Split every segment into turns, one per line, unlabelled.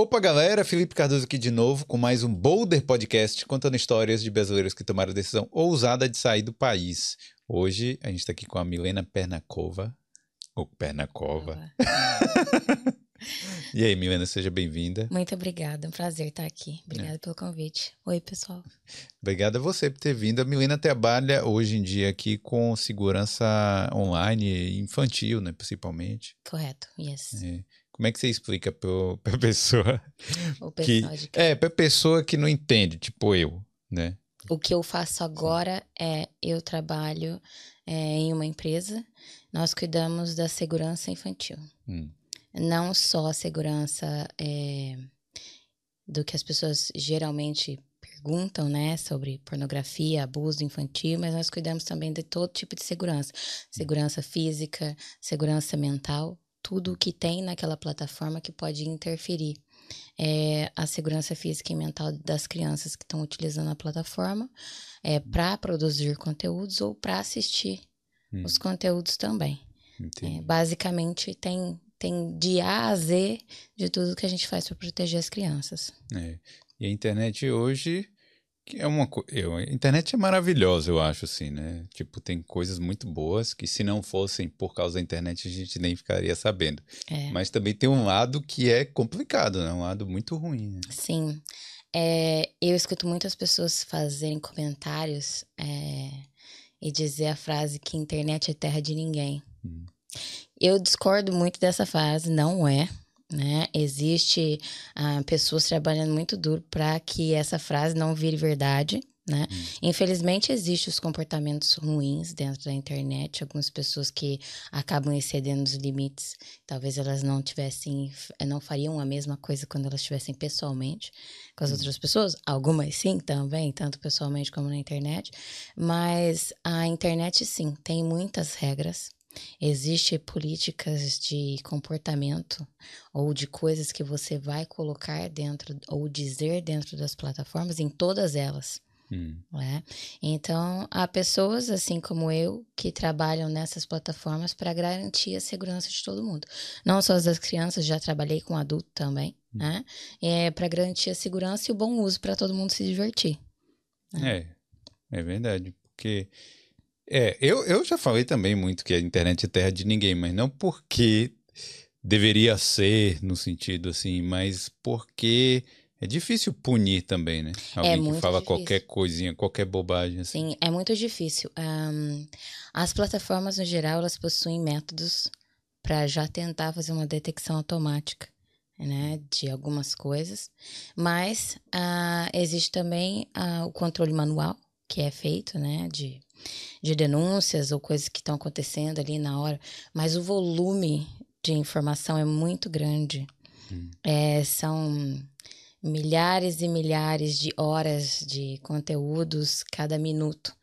Opa, galera, Felipe Cardoso aqui de novo com mais um Boulder Podcast contando histórias de brasileiros que tomaram a decisão ousada de sair do país. Hoje a gente está aqui com a Milena Pernakova. Ou Pernakova. e aí, Milena, seja bem-vinda.
Muito obrigada, é um prazer estar aqui. Obrigada é. pelo convite. Oi, pessoal.
Obrigada a você por ter vindo. A Milena trabalha hoje em dia aqui com segurança online infantil, né, principalmente.
Correto, yes.
É. Como é que você explica para a pessoa que é para pessoa que não entende, tipo eu, né?
O que eu faço agora é eu trabalho é, em uma empresa. Nós cuidamos da segurança infantil, hum. não só a segurança é, do que as pessoas geralmente perguntam, né, sobre pornografia, abuso infantil, mas nós cuidamos também de todo tipo de segurança, segurança física, segurança mental, tudo que tem naquela plataforma que pode interferir é, a segurança física e mental das crianças que estão utilizando a plataforma é, para produzir conteúdos ou para assistir hum. os conteúdos também. É, basicamente, tem, tem de A a Z de tudo que a gente faz para proteger as crianças.
É. E a internet hoje é uma eu, a internet é maravilhosa, eu acho assim, né? Tipo, tem coisas muito boas que se não fossem por causa da internet a gente nem ficaria sabendo. É. Mas também tem um lado que é complicado, né? Um lado muito ruim. Né?
Sim. É, eu escuto muitas pessoas fazerem comentários é, e dizer a frase que internet é terra de ninguém. Hum. Eu discordo muito dessa frase, não é né? Existe ah, pessoas trabalhando muito duro para que essa frase não vire verdade, né? Hum. Infelizmente, existem os comportamentos ruins dentro da internet, algumas pessoas que acabam excedendo os limites, talvez elas não tivessem, não fariam a mesma coisa quando elas estivessem pessoalmente com as hum. outras pessoas, algumas sim também, tanto pessoalmente como na internet, mas a internet sim, tem muitas regras, Existem políticas de comportamento ou de coisas que você vai colocar dentro ou dizer dentro das plataformas, em todas elas. Hum. Né? Então, há pessoas assim como eu que trabalham nessas plataformas para garantir a segurança de todo mundo. Não só das crianças, já trabalhei com adulto também, hum. né? É para garantir a segurança e o bom uso para todo mundo se divertir.
Né? É, é verdade, porque é, eu, eu já falei também muito que a internet é terra de ninguém, mas não porque deveria ser no sentido assim, mas porque é difícil punir também, né?
É Alguém
é que fala
difícil.
qualquer coisinha, qualquer bobagem. Assim.
Sim, é muito difícil. Um, as plataformas, no geral, elas possuem métodos para já tentar fazer uma detecção automática. Né, de algumas coisas, mas uh, existe também uh, o controle manual que é feito, né, de de denúncias ou coisas que estão acontecendo ali na hora, mas o volume de informação é muito grande. Hum. É, são milhares e milhares de horas de conteúdos cada minuto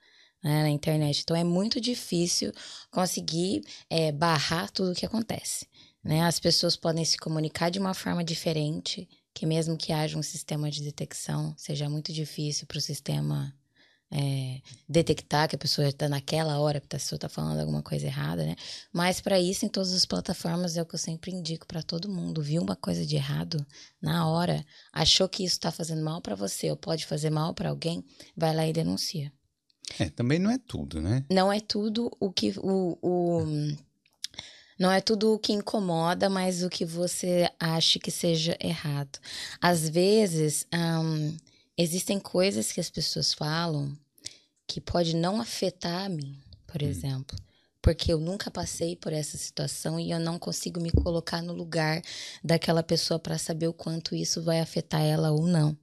né, na internet. Então é muito difícil conseguir é, barrar tudo o que acontece. Né? As pessoas podem se comunicar de uma forma diferente, que mesmo que haja um sistema de detecção, seja muito difícil para o sistema é, detectar que a pessoa está naquela hora que a pessoa está falando alguma coisa errada, né? Mas para isso, em todas as plataformas, é o que eu sempre indico para todo mundo. Viu uma coisa de errado na hora, achou que isso está fazendo mal para você ou pode fazer mal para alguém, vai lá e denuncia.
É, também não é tudo, né?
Não é tudo o que o, o não é tudo o que incomoda, mas o que você acha que seja errado. Às vezes, um, existem coisas que as pessoas falam que pode não afetar a mim, por hum. exemplo. Porque eu nunca passei por essa situação e eu não consigo me colocar no lugar daquela pessoa para saber o quanto isso vai afetar ela ou não.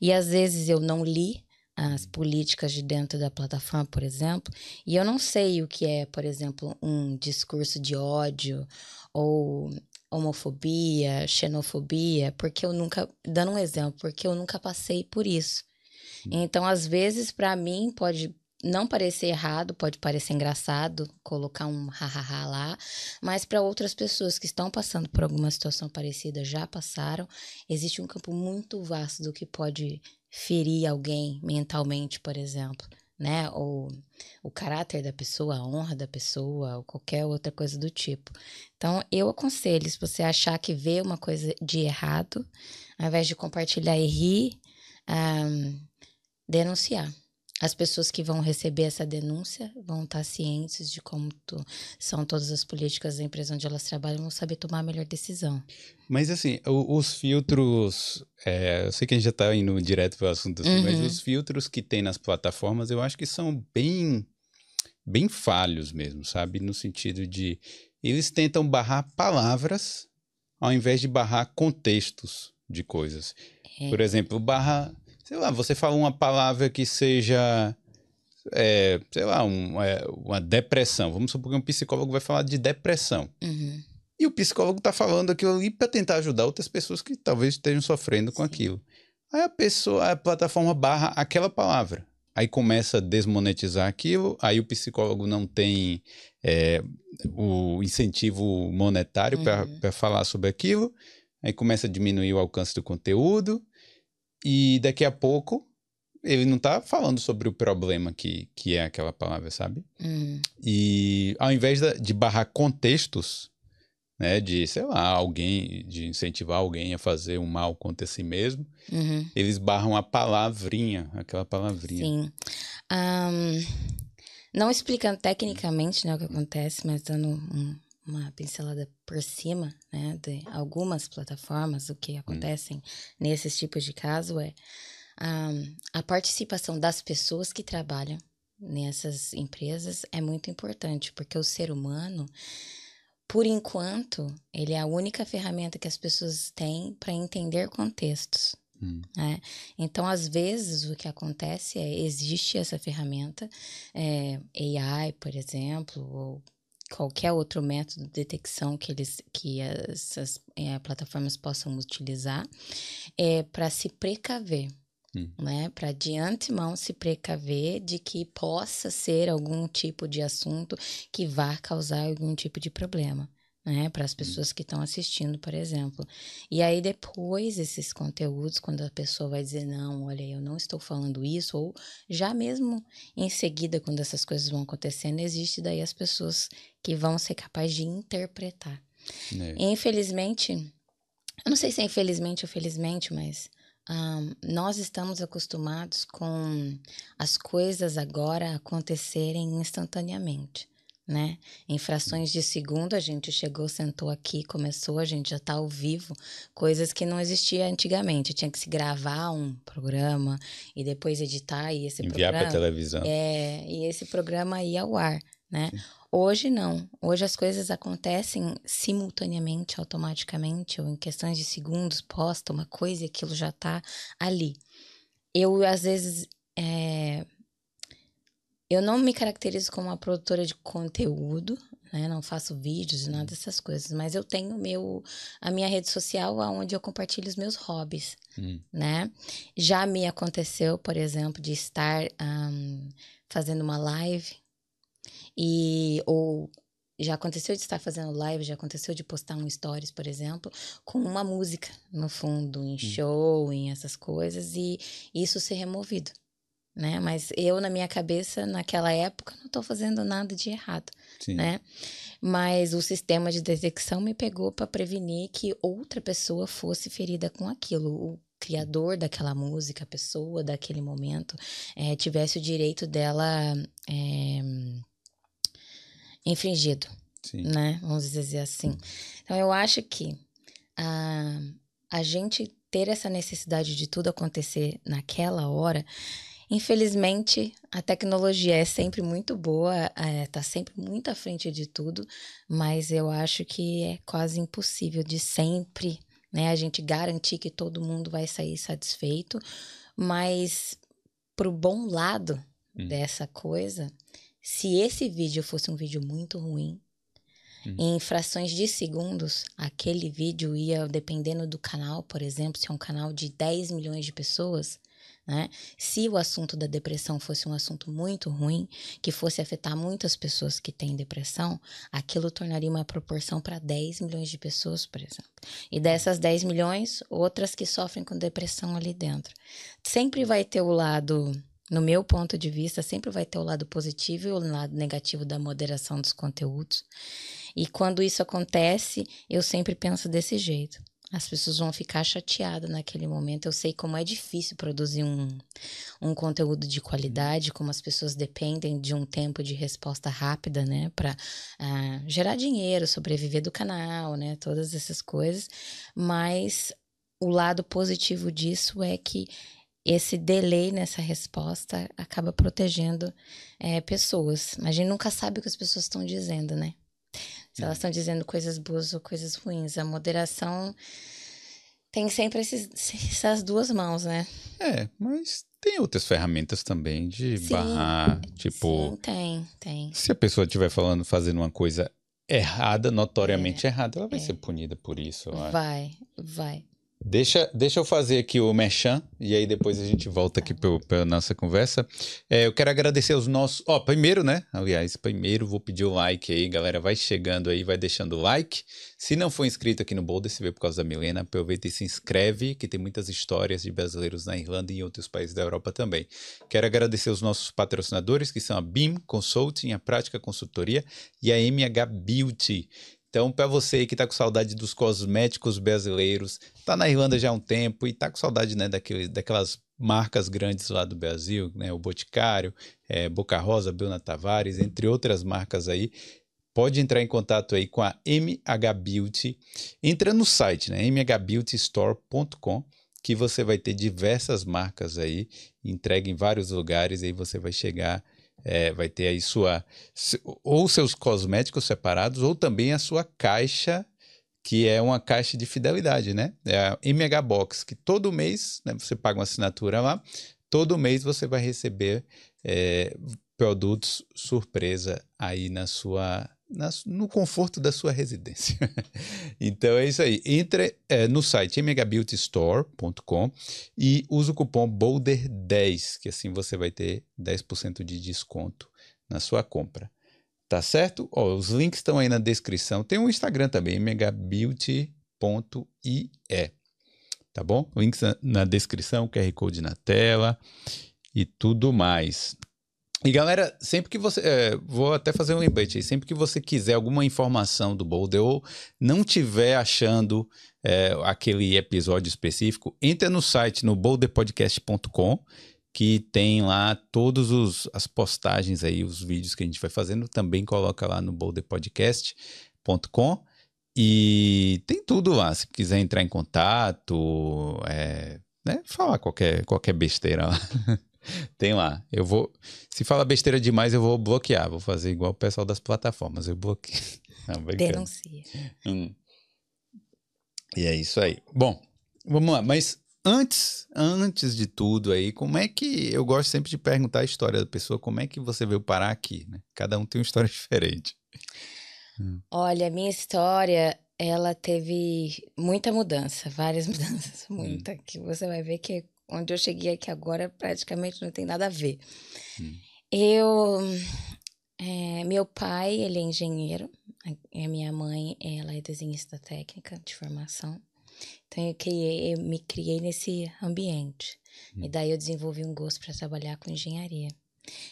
E às vezes eu não li as políticas de dentro da plataforma, por exemplo, e eu não sei o que é, por exemplo, um discurso de ódio ou homofobia, xenofobia, porque eu nunca, dando um exemplo, porque eu nunca passei por isso. Então, às vezes, para mim, pode não parecer errado, pode parecer engraçado colocar um hahaha lá, mas para outras pessoas que estão passando por alguma situação parecida, já passaram, existe um campo muito vasto do que pode ferir alguém mentalmente, por exemplo. Né? Ou o caráter da pessoa, a honra da pessoa, ou qualquer outra coisa do tipo. Então, eu aconselho, se você achar que vê uma coisa de errado, ao invés de compartilhar e rir, um, denunciar as pessoas que vão receber essa denúncia vão estar cientes de como tu, são todas as políticas da empresa onde elas trabalham, vão saber tomar a melhor decisão.
Mas assim, os filtros, é, eu sei que a gente já está indo direto para o assunto, assim, uhum. mas os filtros que tem nas plataformas, eu acho que são bem, bem falhos mesmo, sabe? No sentido de eles tentam barrar palavras ao invés de barrar contextos de coisas. É. Por exemplo, barra sei lá, você fala uma palavra que seja, é, sei lá, um, é, uma depressão. Vamos supor que um psicólogo vai falar de depressão.
Uhum.
E o psicólogo está falando aquilo ali para tentar ajudar outras pessoas que talvez estejam sofrendo com Sim. aquilo. Aí a pessoa, a plataforma barra aquela palavra. Aí começa a desmonetizar aquilo, aí o psicólogo não tem é, o incentivo monetário uhum. para falar sobre aquilo, aí começa a diminuir o alcance do conteúdo, e daqui a pouco ele não tá falando sobre o problema que, que é aquela palavra, sabe?
Uhum.
E ao invés de barrar contextos, né, de, sei lá, alguém, de incentivar alguém a fazer um mal contra si mesmo,
uhum.
eles barram a palavrinha, aquela palavrinha.
Sim. Um, não explicando tecnicamente né, o que acontece, mas dando um, uma pincelada por cima, né, de algumas plataformas, o que acontecem hum. nesses tipos de caso é um, a participação das pessoas que trabalham nessas empresas é muito importante, porque o ser humano, por enquanto, ele é a única ferramenta que as pessoas têm para entender contextos.
Hum.
Né? Então, às vezes, o que acontece é existe essa ferramenta, é, AI, por exemplo, ou qualquer outro método de detecção que eles que essas é, plataformas possam utilizar é para se precaver
hum.
né para de antemão se precaver de que possa ser algum tipo de assunto que vá causar algum tipo de problema né, para as pessoas que estão assistindo, por exemplo. E aí depois esses conteúdos, quando a pessoa vai dizer não, olha, eu não estou falando isso, ou já mesmo em seguida, quando essas coisas vão acontecendo, existe daí as pessoas que vão ser capazes de interpretar.
É.
Infelizmente, eu não sei se é infelizmente ou felizmente, mas um, nós estamos acostumados com as coisas agora acontecerem instantaneamente né? Em frações de segundo, a gente chegou, sentou aqui, começou, a gente já está ao vivo, coisas que não existia antigamente. Tinha que se gravar um programa e depois editar e esse
Enviar
para
televisão.
É, e esse programa ia ao ar, né? Sim. Hoje não. Hoje as coisas acontecem simultaneamente, automaticamente, ou em questões de segundos, posta uma coisa e aquilo já está ali. Eu, às vezes, é, eu não me caracterizo como uma produtora de conteúdo, né? Não faço vídeos e nada dessas coisas, mas eu tenho meu a minha rede social onde eu compartilho os meus hobbies,
hum.
né? Já me aconteceu, por exemplo, de estar um, fazendo uma live e ou já aconteceu de estar fazendo live, já aconteceu de postar um stories, por exemplo, com uma música no fundo, em hum. show, em essas coisas, e isso ser removido né? Mas eu, na minha cabeça, naquela época, não estou fazendo nada de errado,
Sim.
né? Mas o sistema de detecção me pegou para prevenir que outra pessoa fosse ferida com aquilo. O criador daquela música, a pessoa daquele momento, é, tivesse o direito dela é, infringido,
Sim.
né? Vamos dizer assim. Então, eu acho que a, a gente ter essa necessidade de tudo acontecer naquela hora Infelizmente, a tecnologia é sempre muito boa, está é, sempre muito à frente de tudo, mas eu acho que é quase impossível de sempre né, a gente garantir que todo mundo vai sair satisfeito. Mas, pro bom lado hum. dessa coisa, se esse vídeo fosse um vídeo muito ruim, Hum. Em frações de segundos, aquele vídeo ia, dependendo do canal, por exemplo, se é um canal de 10 milhões de pessoas, né? Se o assunto da depressão fosse um assunto muito ruim, que fosse afetar muitas pessoas que têm depressão, aquilo tornaria uma proporção para 10 milhões de pessoas, por exemplo. E dessas 10 milhões, outras que sofrem com depressão ali dentro. Sempre vai ter o lado no meu ponto de vista, sempre vai ter o lado positivo e o lado negativo da moderação dos conteúdos. E quando isso acontece, eu sempre penso desse jeito. As pessoas vão ficar chateadas naquele momento. Eu sei como é difícil produzir um, um conteúdo de qualidade, como as pessoas dependem de um tempo de resposta rápida, né, para uh, ah, gerar dinheiro, sobreviver do canal, né, todas essas coisas. Mas o lado positivo disso é que esse delay nessa resposta acaba protegendo é, pessoas. Mas a gente nunca sabe o que as pessoas estão dizendo, né? Se elas estão dizendo coisas boas ou coisas ruins. A moderação tem sempre esses, essas duas mãos, né?
É, mas tem outras ferramentas também de sim, barrar, tipo...
Sim, tem, tem.
Se a pessoa estiver falando, fazendo uma coisa errada, notoriamente é, errada, ela vai é. ser punida por isso.
Vai, vai.
Deixa, deixa eu fazer aqui o merchan e aí depois a gente volta aqui para nossa conversa. É, eu quero agradecer os nossos. Ó, primeiro, né? Aliás, primeiro vou pedir o like aí, galera. Vai chegando aí, vai deixando o like. Se não for inscrito aqui no Boulder, se vê por causa da Milena, aproveita e se inscreve, que tem muitas histórias de brasileiros na Irlanda e em outros países da Europa também. Quero agradecer os nossos patrocinadores, que são a BIM Consulting, a Prática Consultoria e a MH Beauty. Então, para você que está com saudade dos cosméticos brasileiros, está na Irlanda já há um tempo e está com saudade né, daquele, daquelas marcas grandes lá do Brasil, né, o Boticário, é, Boca Rosa, Bruna Tavares, entre outras marcas aí, pode entrar em contato aí com a MH Beauty. Entra no site, né, mhbeautystore.com, que você vai ter diversas marcas aí, entregue em vários lugares, aí você vai chegar é, vai ter aí sua ou seus cosméticos separados ou também a sua caixa que é uma caixa de fidelidade, né? É a MH Box, que todo mês né, você paga uma assinatura lá, todo mês você vai receber é, produtos surpresa aí na sua na, no conforto da sua residência. então é isso aí. Entre é, no site mhbeautystore.com e use o cupom BOULDER10, que assim você vai ter 10% de desconto na sua compra. Tá certo? Ó, os links estão aí na descrição. Tem um Instagram também, mhbeauty.ie. Tá bom? Links na, na descrição, QR Code na tela e tudo mais. E galera, sempre que você. É, vou até fazer um lembrete aí. Sempre que você quiser alguma informação do Boulder ou não tiver achando é, aquele episódio específico, entra no site no boulderpodcast.com que tem lá todas as postagens aí, os vídeos que a gente vai fazendo. Também coloca lá no boulderpodcast.com e tem tudo lá. Se quiser entrar em contato, é, né, falar qualquer, qualquer besteira lá. Tem lá. Eu vou. Se fala besteira demais, eu vou bloquear. Vou fazer igual o pessoal das plataformas. Eu bloqueio.
Não, Denuncia.
Hum. E é isso aí. Bom, vamos lá. Mas antes, antes de tudo aí, como é que eu gosto sempre de perguntar a história da pessoa, como é que você veio parar aqui, né? Cada um tem uma história diferente.
Hum. Olha, a minha história, ela teve muita mudança, várias mudanças, muita, hum. que você vai ver que onde eu cheguei aqui agora praticamente não tem nada a ver. Hum. Eu, é, meu pai, ele é engenheiro, a minha mãe, ela é desenhista técnica de formação. Então eu, criei, eu me criei nesse ambiente. Hum. E daí eu desenvolvi um gosto para trabalhar com engenharia.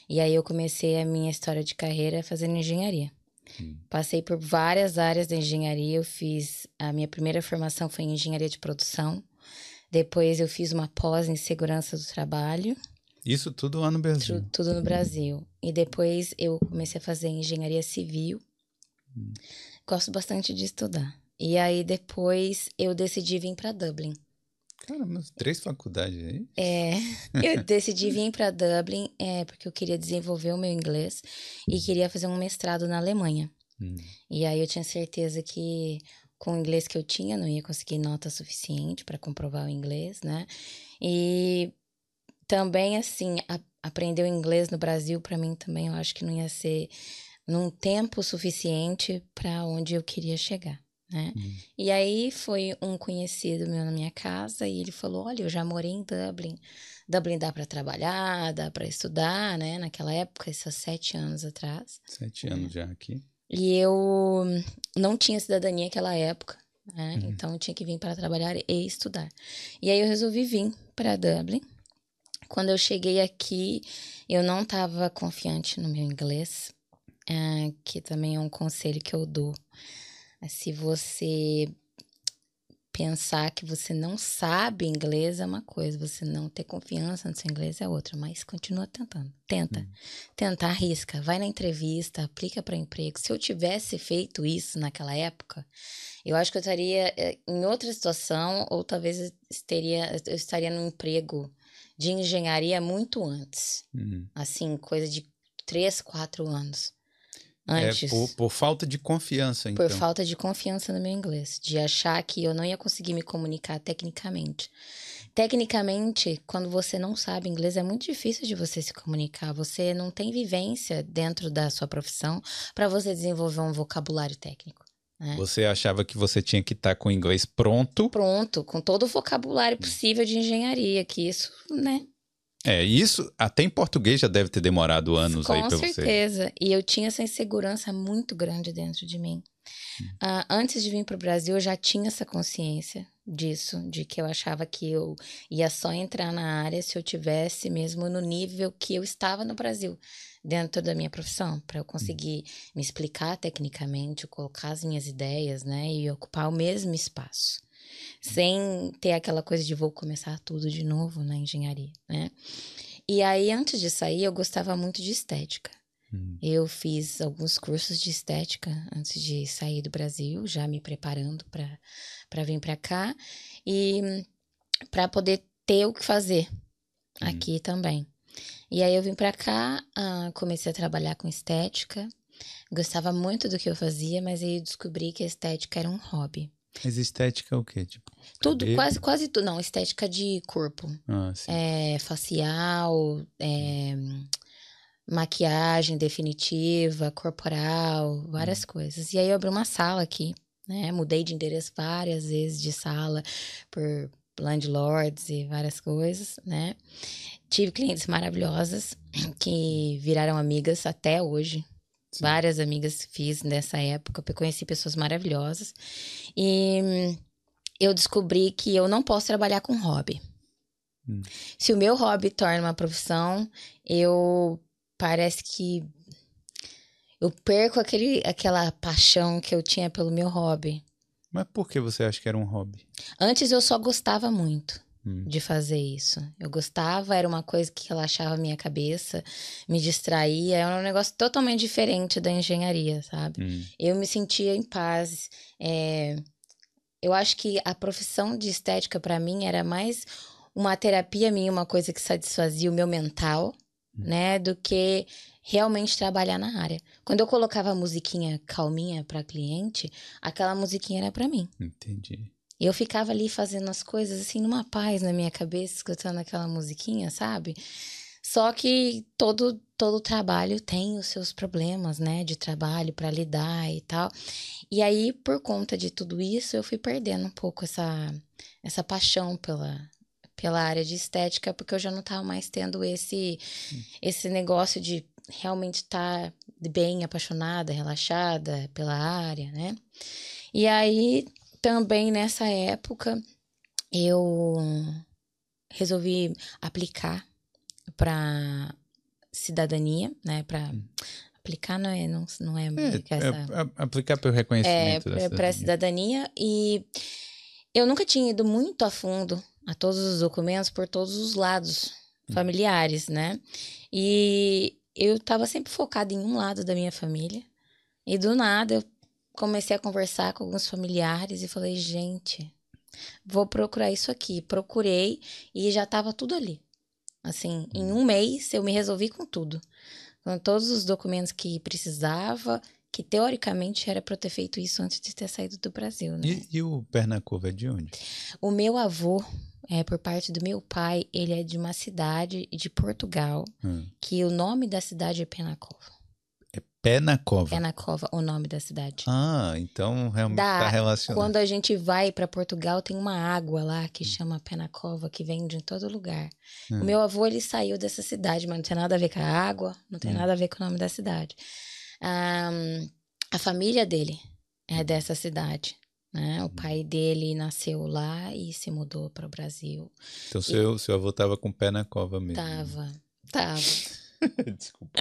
E aí eu comecei a minha história de carreira fazendo engenharia. Hum. Passei por várias áreas da engenharia. Eu fiz a minha primeira formação foi em engenharia de produção. Depois eu fiz uma pós em segurança do trabalho.
Isso tudo lá no Brasil?
Tudo, tudo no Brasil. E depois eu comecei a fazer engenharia civil. Hum. Gosto bastante de estudar. E aí depois eu decidi vir para Dublin.
Caramba, três faculdades aí?
É, eu decidi vir para Dublin é, porque eu queria desenvolver o meu inglês e queria fazer um mestrado na Alemanha. Hum. E aí eu tinha certeza que com o inglês que eu tinha, não ia conseguir nota suficiente para comprovar o inglês, né? E também, assim, a, aprender o inglês no Brasil, para mim também, eu acho que não ia ser num tempo suficiente para onde eu queria chegar. Né? Uhum. E aí foi um conhecido meu na minha casa e ele falou: Olha, eu já morei em Dublin. Dublin dá para trabalhar, dá para estudar, né? Naquela época, esses sete anos atrás.
Sete anos já aqui.
E eu não tinha cidadania naquela época, né? Uhum. Então eu tinha que vir para trabalhar e estudar. E aí eu resolvi vir para Dublin. Quando eu cheguei aqui, eu não estava confiante no meu inglês, é, que também é um conselho que eu dou. Se você pensar que você não sabe inglês é uma coisa, você não ter confiança no seu inglês é outra, mas continua tentando. Tenta. Hum. Tenta, arrisca, vai na entrevista, aplica para emprego. Se eu tivesse feito isso naquela época, eu acho que eu estaria eh, em outra situação ou talvez eu estaria, eu estaria num emprego de engenharia muito antes. Uhum. Assim, coisa de três, quatro anos.
Antes. É por, por, falta de confiança, então.
Por falta de confiança no meu inglês. De achar que eu não ia conseguir me comunicar tecnicamente. Tecnicamente, quando você não sabe inglês, é muito difícil de você se comunicar. Você não tem vivência dentro da sua profissão para você desenvolver um vocabulário técnico. Né?
Você achava que você tinha que estar tá com o inglês pronto?
Pronto, com todo o vocabulário possível de engenharia, que isso, né?
É, isso até em português já deve ter demorado anos
Com
aí pra
você. Com certeza. E eu tinha essa insegurança muito grande dentro de mim. Hum. Uh, antes de vir para o Brasil, eu já tinha essa consciência disso, de que eu achava que eu ia só entrar na área se eu tivesse mesmo no nível que eu estava no Brasil, dentro da minha profissão, para eu conseguir hum. me explicar tecnicamente, colocar as minhas ideias, né, e ocupar o mesmo espaço sem ter aquela coisa de vou começar tudo de novo na engenharia, né? E aí, antes de sair, eu gostava muito de estética. Hum. Eu fiz alguns cursos de estética antes de sair do Brasil, já me preparando para vir para cá e para poder ter o que fazer hum. aqui também. E aí eu vim para cá, uh, comecei a trabalhar com estética, gostava muito do que eu fazia, mas aí eu descobri que a estética era um hobby.
Mas estética é o quê? Tipo,
tudo, cabelo? quase, quase tudo. Não, estética de corpo. Ah, sim. É, facial, é, maquiagem definitiva, corporal, várias hum. coisas. E aí eu abri uma sala aqui, né? Mudei de endereço várias vezes de sala por landlords e várias coisas, né? Tive clientes maravilhosas que viraram amigas até hoje, Sim. Várias amigas fiz nessa época, conheci pessoas maravilhosas. E eu descobri que eu não posso trabalhar com hobby. Hum. Se o meu hobby torna uma profissão, eu parece que eu perco aquele, aquela paixão que eu tinha pelo meu hobby.
Mas por que você acha que era um hobby?
Antes eu só gostava muito. Hum. de fazer isso. Eu gostava, era uma coisa que relaxava a minha cabeça, me distraía, era um negócio totalmente diferente da engenharia, sabe? Hum. Eu me sentia em paz. É... Eu acho que a profissão de estética para mim era mais uma terapia minha, uma coisa que satisfazia o meu mental, hum. né, do que realmente trabalhar na área. Quando eu colocava a musiquinha calminha para cliente, aquela musiquinha era para mim.
Entendi.
E eu ficava ali fazendo as coisas assim numa paz na minha cabeça, escutando aquela musiquinha, sabe? Só que todo todo trabalho tem os seus problemas, né, de trabalho para lidar e tal. E aí, por conta de tudo isso, eu fui perdendo um pouco essa essa paixão pela pela área de estética, porque eu já não estava mais tendo esse esse negócio de realmente estar tá bem apaixonada, relaxada pela área, né? E aí também nessa época eu resolvi aplicar para cidadania, né, para hum. aplicar não é não, não é,
é, essa... é aplicar para o reconhecimento
é, para cidadania e eu nunca tinha ido muito a fundo a todos os documentos por todos os lados hum. familiares, né? E eu estava sempre focada em um lado da minha família. E do nada eu comecei a conversar com alguns familiares e falei, gente, vou procurar isso aqui. Procurei e já estava tudo ali. Assim, em um mês eu me resolvi com tudo. Com todos os documentos que precisava, que teoricamente era para ter feito isso antes de ter saído do Brasil, né?
E, e o Pernacova é de onde?
O meu avô, é, por parte do meu pai, ele é de uma cidade de Portugal, hum. que o nome da cidade é Penacova.
Pé na Cova.
Pé na Cova, o nome da cidade.
Ah, então realmente está relacionado.
Quando a gente vai para Portugal, tem uma água lá que chama Pé na Cova, que vem de todo lugar. Hum. O meu avô, ele saiu dessa cidade, mas não tem nada a ver com a água, não tem hum. nada a ver com o nome da cidade. Um, a família dele é dessa cidade. Né? O uhum. pai dele nasceu lá e se mudou para o Brasil.
Então, seu, e... seu avô tava com o pé na cova mesmo.
Tava, tava. Desculpa.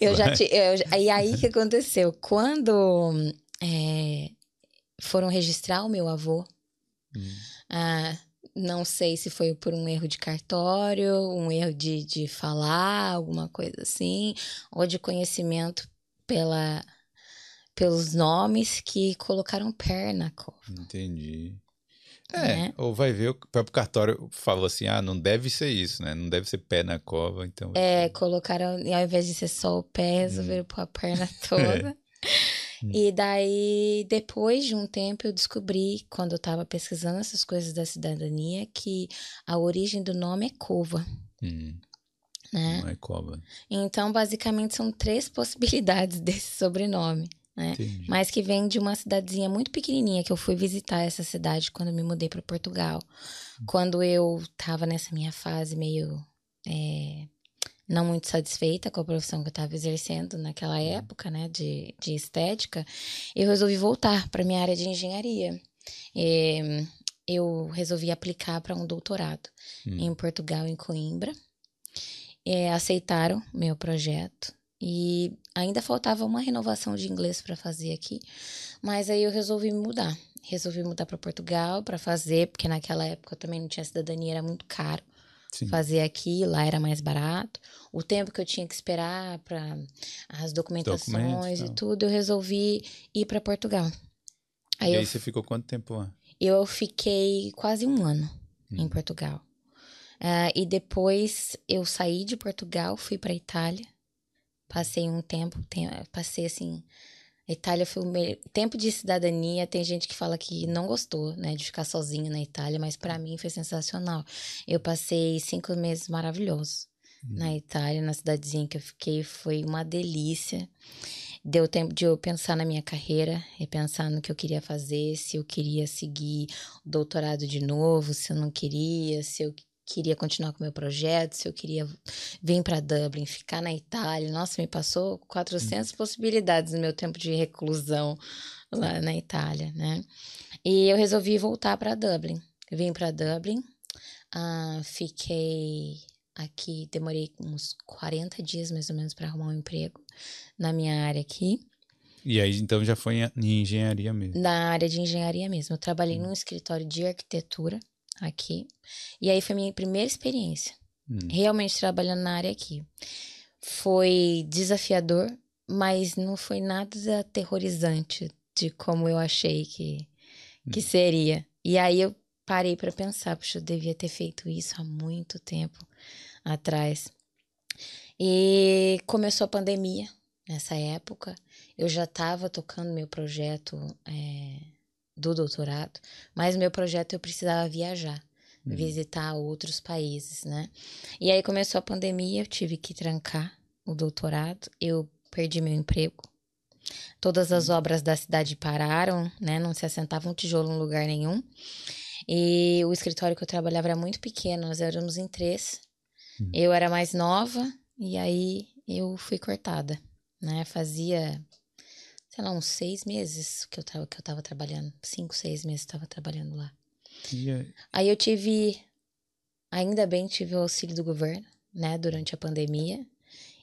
eu já te, eu, e aí que aconteceu? Quando é, foram registrar o meu avô, hum. ah, não sei se foi por um erro de cartório, um erro de, de falar, alguma coisa assim, ou de conhecimento pela, pelos nomes que colocaram pé na cova.
Entendi. É, né? ou vai ver, o próprio cartório falou assim, ah, não deve ser isso, né? Não deve ser pé na cova, então...
É, colocaram, ao invés de ser só o pé, resolveram hum. pôr a perna toda. É. E daí, depois de um tempo, eu descobri, quando eu estava pesquisando essas coisas da cidadania, que a origem do nome é Cova. Hum. Né?
Não é Cova.
Então, basicamente, são três possibilidades desse sobrenome. Né? Mas que vem de uma cidadezinha muito pequenininha que eu fui visitar essa cidade quando me mudei para Portugal. Hum. Quando eu estava nessa minha fase meio é, não muito satisfeita com a profissão que eu estava exercendo naquela uhum. época, né, de, de estética, eu resolvi voltar para minha área de engenharia. E eu resolvi aplicar para um doutorado hum. em Portugal, em Coimbra. E aceitaram meu projeto e ainda faltava uma renovação de inglês para fazer aqui, mas aí eu resolvi mudar. Resolvi mudar para Portugal para fazer, porque naquela época eu também não tinha cidadania, era muito caro. Sim. fazer aqui, lá era mais barato. O tempo que eu tinha que esperar para as documentações e tudo, eu resolvi ir para Portugal.
Aí e aí você ficou quanto tempo lá?
Eu fiquei quase um ano hum. em Portugal. Uh, e depois eu saí de Portugal, fui para Itália. Passei um tempo, tem, passei assim a Itália foi o melhor. Tempo de cidadania, tem gente que fala que não gostou, né, de ficar sozinha na Itália, mas para mim foi sensacional. Eu passei cinco meses maravilhosos uhum. na Itália, na cidadezinha que eu fiquei, foi uma delícia. Deu tempo de eu pensar na minha carreira e pensar no que eu queria fazer, se eu queria seguir o doutorado de novo, se eu não queria, se eu queria continuar com o meu projeto, se eu queria vir para Dublin, ficar na Itália. Nossa, me passou 400 hum. possibilidades no meu tempo de reclusão lá na Itália, né? E eu resolvi voltar para Dublin. Vim para Dublin, uh, fiquei aqui, demorei uns 40 dias mais ou menos para arrumar um emprego na minha área aqui.
E aí, então, já foi em engenharia mesmo?
Na área de engenharia mesmo. Eu trabalhei hum. num escritório de arquitetura aqui. E aí foi minha primeira experiência, hum. realmente trabalhando na área aqui. Foi desafiador, mas não foi nada aterrorizante de como eu achei que, que hum. seria. E aí eu parei para pensar, puxa, eu devia ter feito isso há muito tempo atrás. E começou a pandemia nessa época. Eu já estava tocando meu projeto é, do doutorado, mas meu projeto eu precisava viajar, uhum. visitar outros países, né? E aí começou a pandemia, eu tive que trancar o doutorado, eu perdi meu emprego. Todas as uhum. obras da cidade pararam, né? Não se assentava um tijolo em lugar nenhum. E o escritório que eu trabalhava era muito pequeno, nós éramos em três. Uhum. Eu era mais nova e aí eu fui cortada, né? Fazia sei lá, uns seis meses que eu tava, que eu tava trabalhando. Cinco, seis meses eu tava trabalhando lá. Aí? aí eu tive. Ainda bem tive o auxílio do governo, né, durante a pandemia.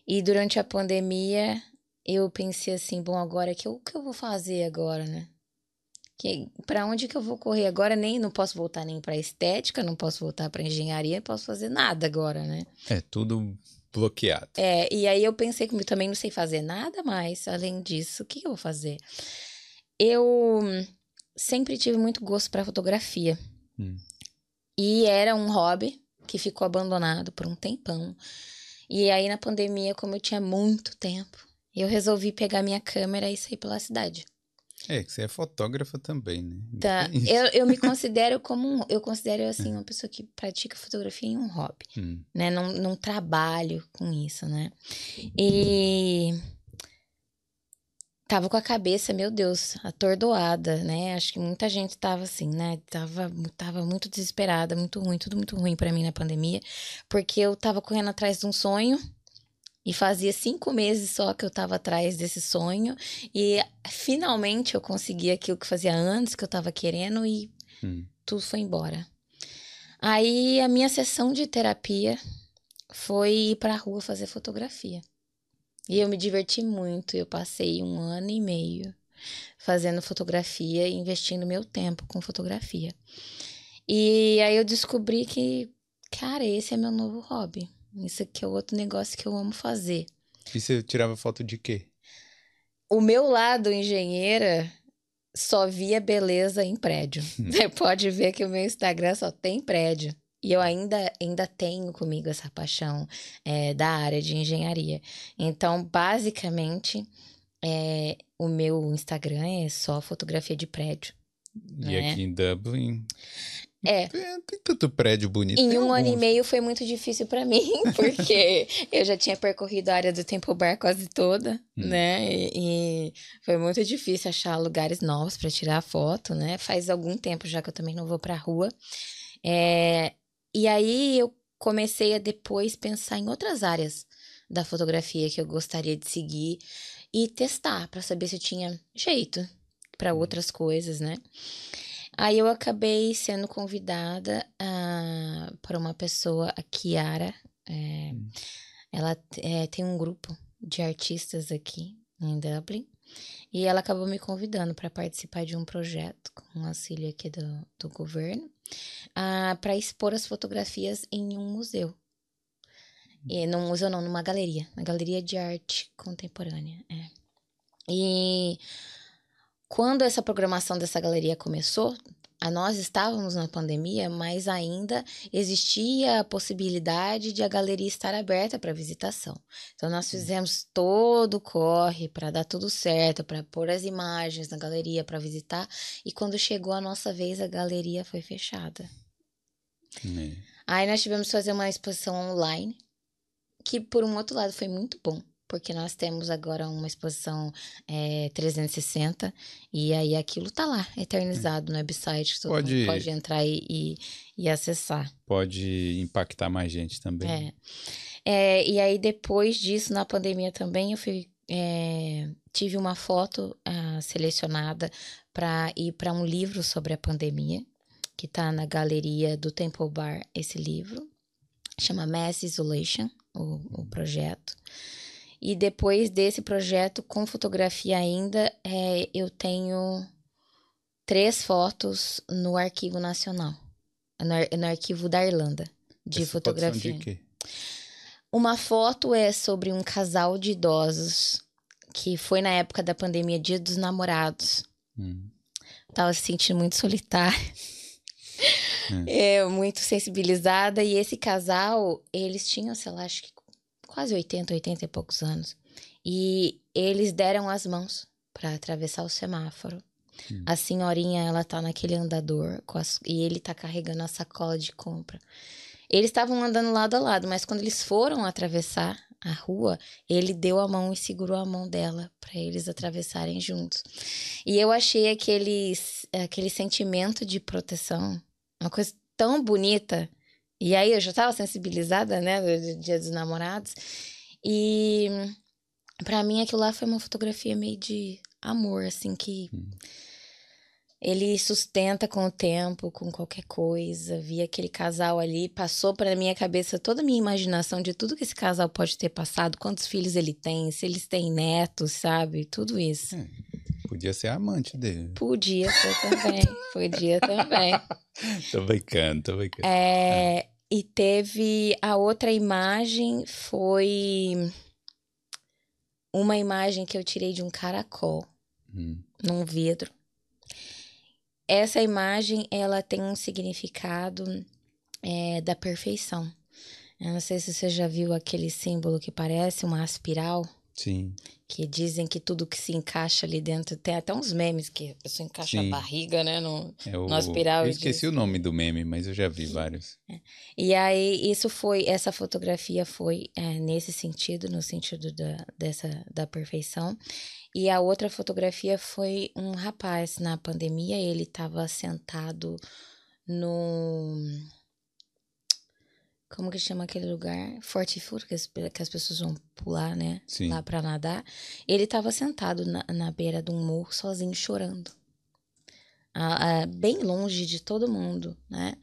E durante a pandemia eu pensei assim, bom, agora que o que eu vou fazer agora, né? Que para onde que eu vou correr agora? Nem não posso voltar nem para estética, não posso voltar para engenharia, não posso fazer nada agora, né?
É tudo bloqueado.
É, e aí eu pensei que eu também não sei fazer nada mais além disso. O que eu vou fazer? Eu sempre tive muito gosto para fotografia. Hum. E era um hobby que ficou abandonado por um tempão. E aí na pandemia, como eu tinha muito tempo, eu resolvi pegar minha câmera e sair pela cidade.
É, que você é fotógrafa também, né?
Tá. Eu, eu me considero como um, eu considero assim uma pessoa que pratica fotografia em um hobby, hum. né? Não, não trabalho com isso, né? E tava com a cabeça, meu Deus, atordoada, né? Acho que muita gente tava assim, né? Tava, tava muito desesperada, muito ruim, tudo muito ruim para mim na pandemia, porque eu tava correndo atrás de um sonho E fazia cinco meses só que eu estava atrás desse sonho. E finalmente eu consegui aquilo que fazia antes, que eu estava querendo, e hum. tudo foi embora. Aí a minha sessão de terapia foi ir para a rua fazer fotografia. E eu me diverti muito. Eu passei um ano e meio fazendo fotografia e investindo meu tempo com fotografia. E aí eu descobri que, cara, esse é meu novo hobby. Isso aqui é outro negócio que eu amo fazer.
E você tirava foto de quê?
O meu lado engenheira só via beleza em prédio. Hum. Você pode ver que o meu Instagram só tem prédio. E eu ainda, ainda tenho comigo essa paixão é, da área de engenharia. Então, basicamente, é, o meu Instagram é só fotografia de prédio.
E né? aqui em Dublin.
É.
Tem tanto prédio bonito.
Em um alguns. ano e meio foi muito difícil para mim, porque eu já tinha percorrido a área do Temple Bar quase toda, hum. né? E, e, foi muito difícil achar lugares novos para tirar foto, né? Faz algum tempo já que eu também não vou pra rua. É, e aí eu comecei a depois pensar em outras áreas da fotografia que eu gostaria de seguir e testar para saber se tinha jeito para uhum. outras coisas, né? Aí eu acabei sendo convidada uh, por uma pessoa, a Kiara. É, hum. Ela é, tem um grupo de artistas aqui em Dublin. E ela acabou me convidando para participar de um projeto com auxílio aqui do, do governo, para expor as fotografias em um museu. E num museu não, numa galeria, uma galeria de arte contemporânea. É. E quando essa programação dessa galeria começou, a nós estávamos na pandemia, mas ainda existia a possibilidade de a galeria estar aberta para visitação. Então nós fizemos todo o corre para dar tudo certo, para pôr as imagens na galeria para visitar, e quando chegou a nossa vez a galeria foi fechada. É. Aí nós tivemos que fazer uma exposição online que por um outro lado foi muito bom, porque nós temos agora uma exposição é, 360 e aí aquilo tá lá, eternizado no website, que todo pode, mundo pode entrar e, e, e, acessar.
Pode impactar mais gente também.
É. é e aí depois disso, na pandemia também, eu fui, é, tive uma foto uh, selecionada para ir para um livro sobre a pandemia, que está na galeria do Temple Bar, esse livro. Chama Mass Isolation o, o projeto. E depois desse projeto, com fotografia ainda, é, eu tenho três fotos no Arquivo Nacional, no, no Arquivo da Irlanda, de Essa fotografia.
De quê?
Uma foto é sobre um casal de idosos que foi na época da pandemia, Dia dos Namorados. Hum. Tava se sentindo muito solitária. É. é. muito sensibilizada. E esse casal, eles tinham, sei lá, acho que quase 80, 80 e poucos anos. E eles deram as mãos para atravessar o semáforo. Hum. A senhorinha, ela tá naquele andador e ele tá carregando a sacola de compra. Eles estavam andando lado a lado, mas quando eles foram atravessar a rua, ele deu a mão e segurou a mão dela para eles atravessarem juntos. E eu achei aquele, aquele sentimento de proteção uma coisa tão bonita. E aí eu já estava sensibilizada, né, do Dia dos Namorados. E para mim aquilo lá foi uma fotografia meio de amor, assim, que hum. ele sustenta com o tempo, com qualquer coisa. Vi aquele casal ali, passou para minha cabeça toda a minha imaginação de tudo que esse casal pode ter passado, quantos filhos ele tem, se eles têm netos, sabe? Tudo isso. Hum.
Podia ser amante dele.
Podia ser também. Podia também.
tô brincando, tô brincando.
É, e teve a outra imagem foi uma imagem que eu tirei de um caracol hum. num vidro. Essa imagem ela tem um significado é, da perfeição. Eu não sei se você já viu aquele símbolo que parece uma espiral.
Sim.
Que dizem que tudo que se encaixa ali dentro. Tem até uns memes que a pessoa encaixa Sim. a barriga, né? No, é o, no aspiral.
Eu esqueci diz... o nome do meme, mas eu já vi vários.
É. E aí, isso foi. Essa fotografia foi é, nesse sentido, no sentido da, dessa, da perfeição. E a outra fotografia foi um rapaz na pandemia. Ele estava sentado no. Como que chama aquele lugar? Forte Foot, que as, que as pessoas vão pular, né? Sim. Lá pra nadar. Ele tava sentado na, na beira de um morro, sozinho, chorando. Bem longe de todo mundo, né?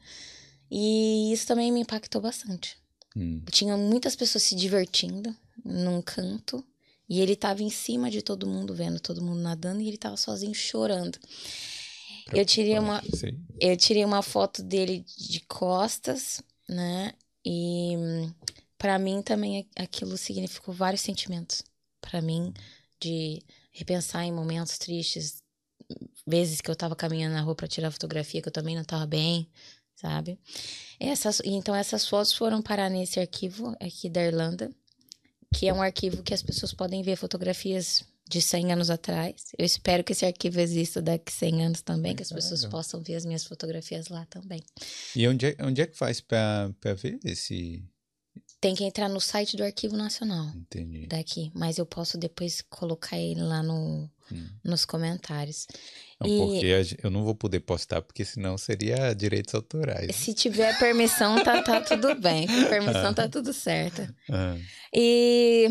E isso também me impactou bastante. Hum. Tinha muitas pessoas se divertindo num canto. E ele tava em cima de todo mundo, vendo todo mundo nadando, e ele tava sozinho chorando. Eu tirei uma, eu tirei uma foto dele de costas, né? E para mim também aquilo significou vários sentimentos. Para mim, de repensar em momentos tristes, vezes que eu tava caminhando na rua para tirar fotografia, que eu também não tava bem, sabe? Essas, então essas fotos foram parar nesse arquivo aqui da Irlanda, que é um arquivo que as pessoas podem ver fotografias de 100 anos atrás. Eu espero que esse arquivo exista daqui a 100 anos também, que as pessoas legal. possam ver as minhas fotografias lá também.
E onde é, onde é que faz para ver esse.
Tem que entrar no site do Arquivo Nacional.
Entendi.
Daqui. Mas eu posso depois colocar ele lá no, hum. nos comentários.
Não, e... Porque eu não vou poder postar, porque senão seria direitos autorais.
Se tiver permissão, tá, tá tudo bem. Com permissão, tá tudo certo. Ah. E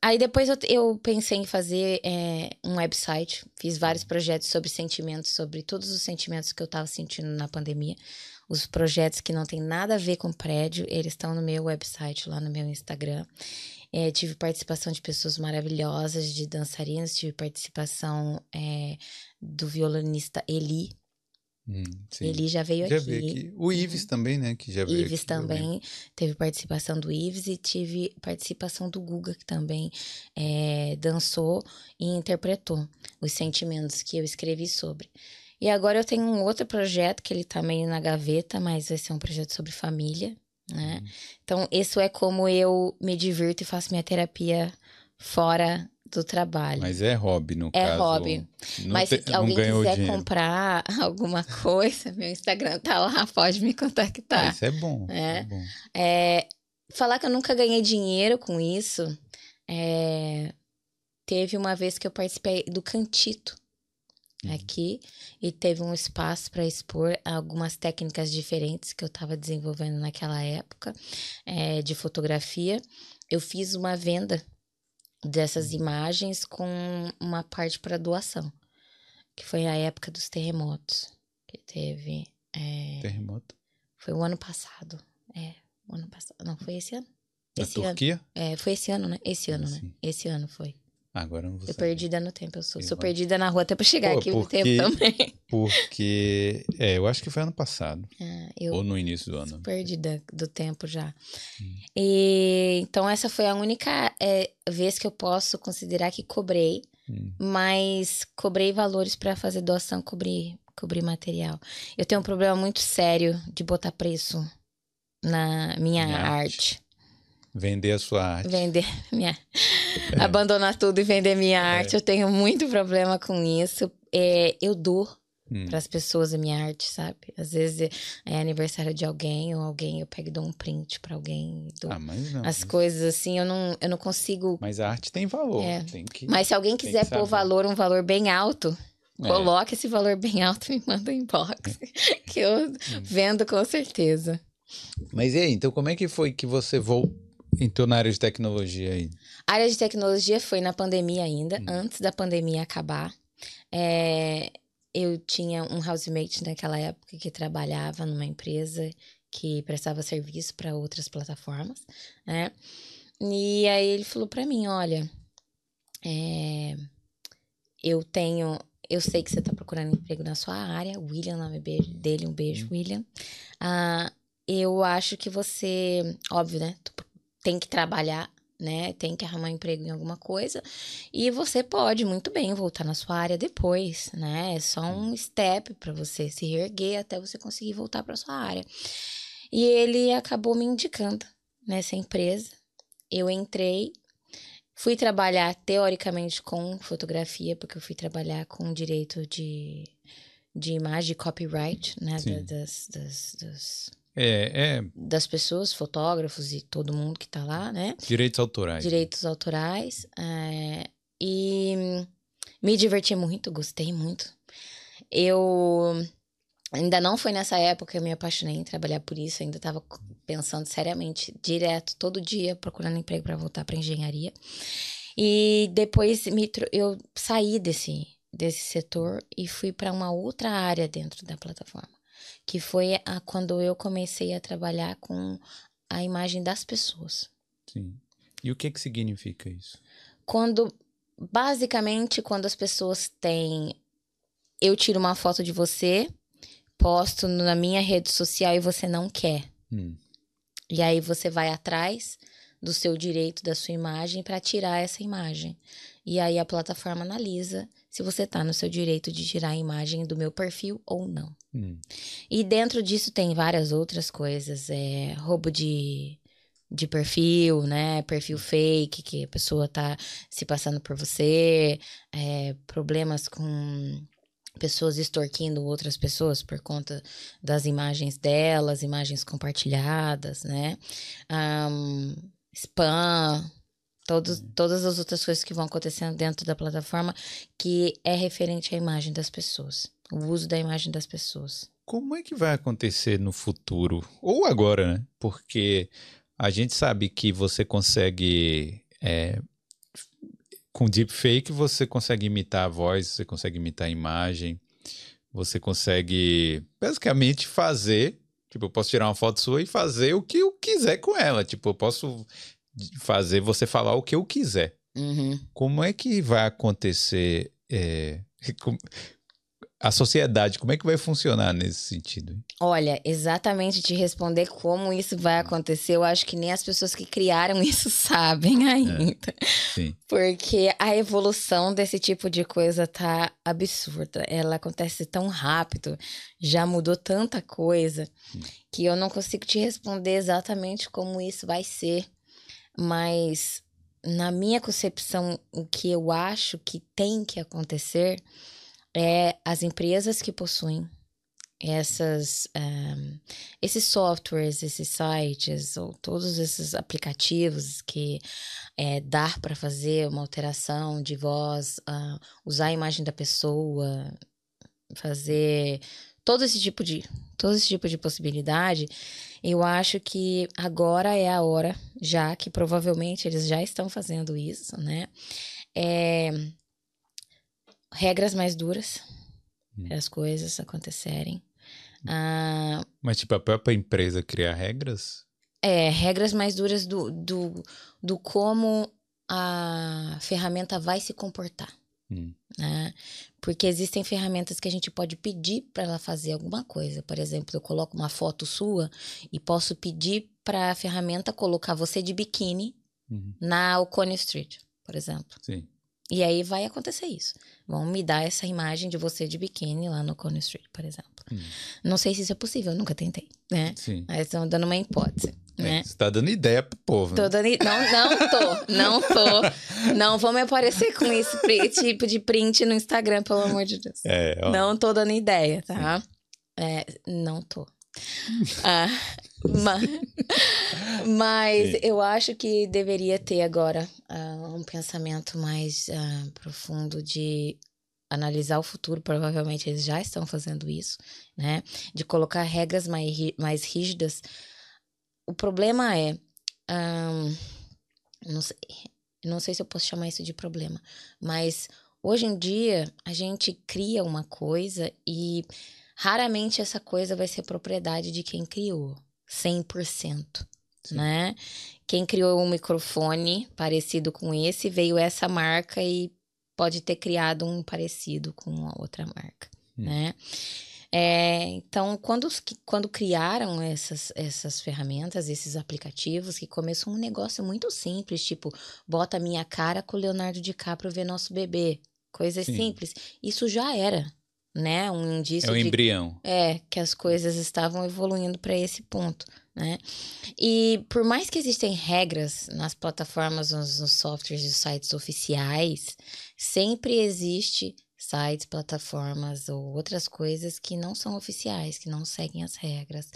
Aí depois eu, eu pensei em fazer é, um website, fiz vários projetos sobre sentimentos, sobre todos os sentimentos que eu estava sentindo na pandemia. Os projetos que não tem nada a ver com prédio, eles estão no meu website, lá no meu Instagram. É, tive participação de pessoas maravilhosas, de dançarinas, tive participação é, do violonista Eli,
Hum,
ele já veio já aqui. Aqui.
O Ives uhum. também, né? Que já veio
Ives
aqui,
também. Teve participação do Ives e tive participação do Guga, que também é, dançou e interpretou os sentimentos que eu escrevi sobre. E agora eu tenho um outro projeto que ele tá meio na gaveta, mas vai ser um projeto sobre família, né? Hum. Então, isso é como eu me divirto e faço minha terapia fora do trabalho.
Mas é hobby, no é caso.
É hobby. Mas te, se alguém quiser dinheiro. comprar alguma coisa, meu Instagram tá lá, pode me contactar. Ah,
isso é bom.
É.
é, bom.
é falar que eu nunca ganhei dinheiro com isso. É, teve uma vez que eu participei do Cantito uhum. aqui e teve um espaço para expor algumas técnicas diferentes que eu estava desenvolvendo naquela época é, de fotografia. Eu fiz uma venda dessas uhum. imagens com uma parte para doação, que foi a época dos terremotos que teve. É,
Terremoto?
Foi o ano passado. É, o ano passado. Não, foi esse ano.
Na
esse
Turquia?
Ano. É, foi esse ano, né? Esse ano, né? Esse ano foi.
Agora não vou
Eu perdida no tempo, eu sou. Eu sou perdida na rua até pra chegar Pô, aqui porque, no tempo também.
Porque, é, eu acho que foi ano passado. Eu ou no início do ano.
perdida do tempo já. Hum. E, então, essa foi a única é, vez que eu posso considerar que cobrei. Hum. Mas cobrei valores para fazer doação, cobrir, cobrir material. Eu tenho um problema muito sério de botar preço na minha, minha arte. arte.
Vender a sua arte.
Vender minha. É. Abandonar tudo e vender minha é. arte. Eu tenho muito problema com isso. É, eu dou hum. para as pessoas a minha arte, sabe? Às vezes é aniversário de alguém ou alguém eu pego e dou um print para alguém.
ah, mas não.
As coisas assim, eu não, eu não consigo.
Mas a arte tem valor. É. Tem que,
mas se alguém quiser pôr valor, um valor bem alto. É. Coloque esse valor bem alto e me manda um inbox. que eu hum. vendo com certeza.
Mas e aí, então como é que foi que você voltou? Então, na área de tecnologia aí?
A área de tecnologia foi na pandemia ainda, hum. antes da pandemia acabar. É, eu tinha um housemate naquela época que trabalhava numa empresa que prestava serviço para outras plataformas, né? E aí ele falou para mim, olha, é, eu tenho, eu sei que você está procurando emprego na sua área, William, nome dele, um beijo, hum. William. Ah, eu acho que você, óbvio, né? Tem que trabalhar, né? Tem que arrumar emprego em alguma coisa. E você pode muito bem voltar na sua área depois, né? É só um step para você se reerguer até você conseguir voltar para sua área. E ele acabou me indicando nessa empresa. Eu entrei, fui trabalhar teoricamente com fotografia, porque eu fui trabalhar com direito de, de imagem, de copyright, né? Das, das, das
é, é.
Das pessoas, fotógrafos e todo mundo que tá lá, né?
Direitos autorais.
Direitos autorais. É, e me diverti muito, gostei muito. Eu Ainda não foi nessa época que eu me apaixonei em trabalhar por isso, ainda estava pensando seriamente, direto, todo dia, procurando emprego para voltar para engenharia. E depois me, eu saí desse, desse setor e fui para uma outra área dentro da plataforma, que foi a, quando eu comecei a trabalhar com a imagem das pessoas.
Sim. E o que que significa isso?
Quando basicamente quando as pessoas têm eu tiro uma foto de você, posto na minha rede social e você não quer. Hum. E aí você vai atrás do seu direito da sua imagem para tirar essa imagem. E aí a plataforma analisa se você está no seu direito de tirar a imagem do meu perfil ou não. Hum. E dentro disso tem várias outras coisas, é roubo de de perfil, né? Perfil fake, que a pessoa tá se passando por você, é, problemas com pessoas extorquindo outras pessoas por conta das imagens delas, imagens compartilhadas, né? Um, spam, todos, uhum. todas as outras coisas que vão acontecendo dentro da plataforma que é referente à imagem das pessoas, o uso da imagem das pessoas.
Como é que vai acontecer no futuro? Ou agora, né? Porque a gente sabe que você consegue é, com deepfake você consegue imitar a voz, você consegue imitar a imagem, você consegue basicamente fazer. Tipo, eu posso tirar uma foto sua e fazer o que eu quiser com ela. Tipo, eu posso fazer você falar o que eu quiser. Uhum. Como é que vai acontecer? É, a sociedade, como é que vai funcionar nesse sentido?
Olha, exatamente te responder como isso vai acontecer, eu acho que nem as pessoas que criaram isso sabem ainda. É, sim. Porque a evolução desse tipo de coisa tá absurda. Ela acontece tão rápido, já mudou tanta coisa, hum. que eu não consigo te responder exatamente como isso vai ser. Mas, na minha concepção, o que eu acho que tem que acontecer é as empresas que possuem essas um, esses softwares, esses sites ou todos esses aplicativos que é, dá para fazer uma alteração de voz, uh, usar a imagem da pessoa, fazer todo esse tipo de todo esse tipo de possibilidade, eu acho que agora é a hora, já que provavelmente eles já estão fazendo isso, né? É, regras mais duras hum. para as coisas acontecerem.
Ah, Mas, tipo, a própria empresa criar regras?
É, regras mais duras do, do, do como a ferramenta vai se comportar. Hum. Né? Porque existem ferramentas que a gente pode pedir para ela fazer alguma coisa. Por exemplo, eu coloco uma foto sua e posso pedir para a ferramenta colocar você de biquíni uhum. na Ocone Street, por exemplo. Sim. E aí vai acontecer isso. Vão me dar essa imagem de você de biquíni lá no Coney Street, por exemplo. Hum. Não sei se isso é possível, nunca tentei, né? Sim. Mas estão dando uma hipótese. É, né?
Você tá dando ideia pro povo.
Tô né? dando... Não, não tô. Não tô. Não vou me aparecer com esse tipo de print no Instagram, pelo amor de Deus. É, ó. Não tô dando ideia, tá? É, não tô. ah, mas, mas eu acho que deveria ter agora uh, um pensamento mais uh, profundo de analisar o futuro. Provavelmente eles já estão fazendo isso, né? De colocar regras mais, mais rígidas. O problema é. Um, não, sei, não sei se eu posso chamar isso de problema, mas hoje em dia a gente cria uma coisa e raramente essa coisa vai ser propriedade de quem criou. 100%, Sim. né? Quem criou um microfone parecido com esse veio essa marca e pode ter criado um parecido com a outra marca, hum. né? É, então, quando, quando criaram essas, essas ferramentas, esses aplicativos, que começou um negócio muito simples, tipo, bota minha cara com o Leonardo DiCaprio ver nosso bebê. Coisas Sim. simples. Isso já era né? Um indício.
É o de, embrião.
É, que as coisas estavam evoluindo para esse ponto, né? E por mais que existem regras nas plataformas, nos, nos softwares e sites oficiais, sempre existe sites, plataformas ou outras coisas que não são oficiais, que não seguem as regras,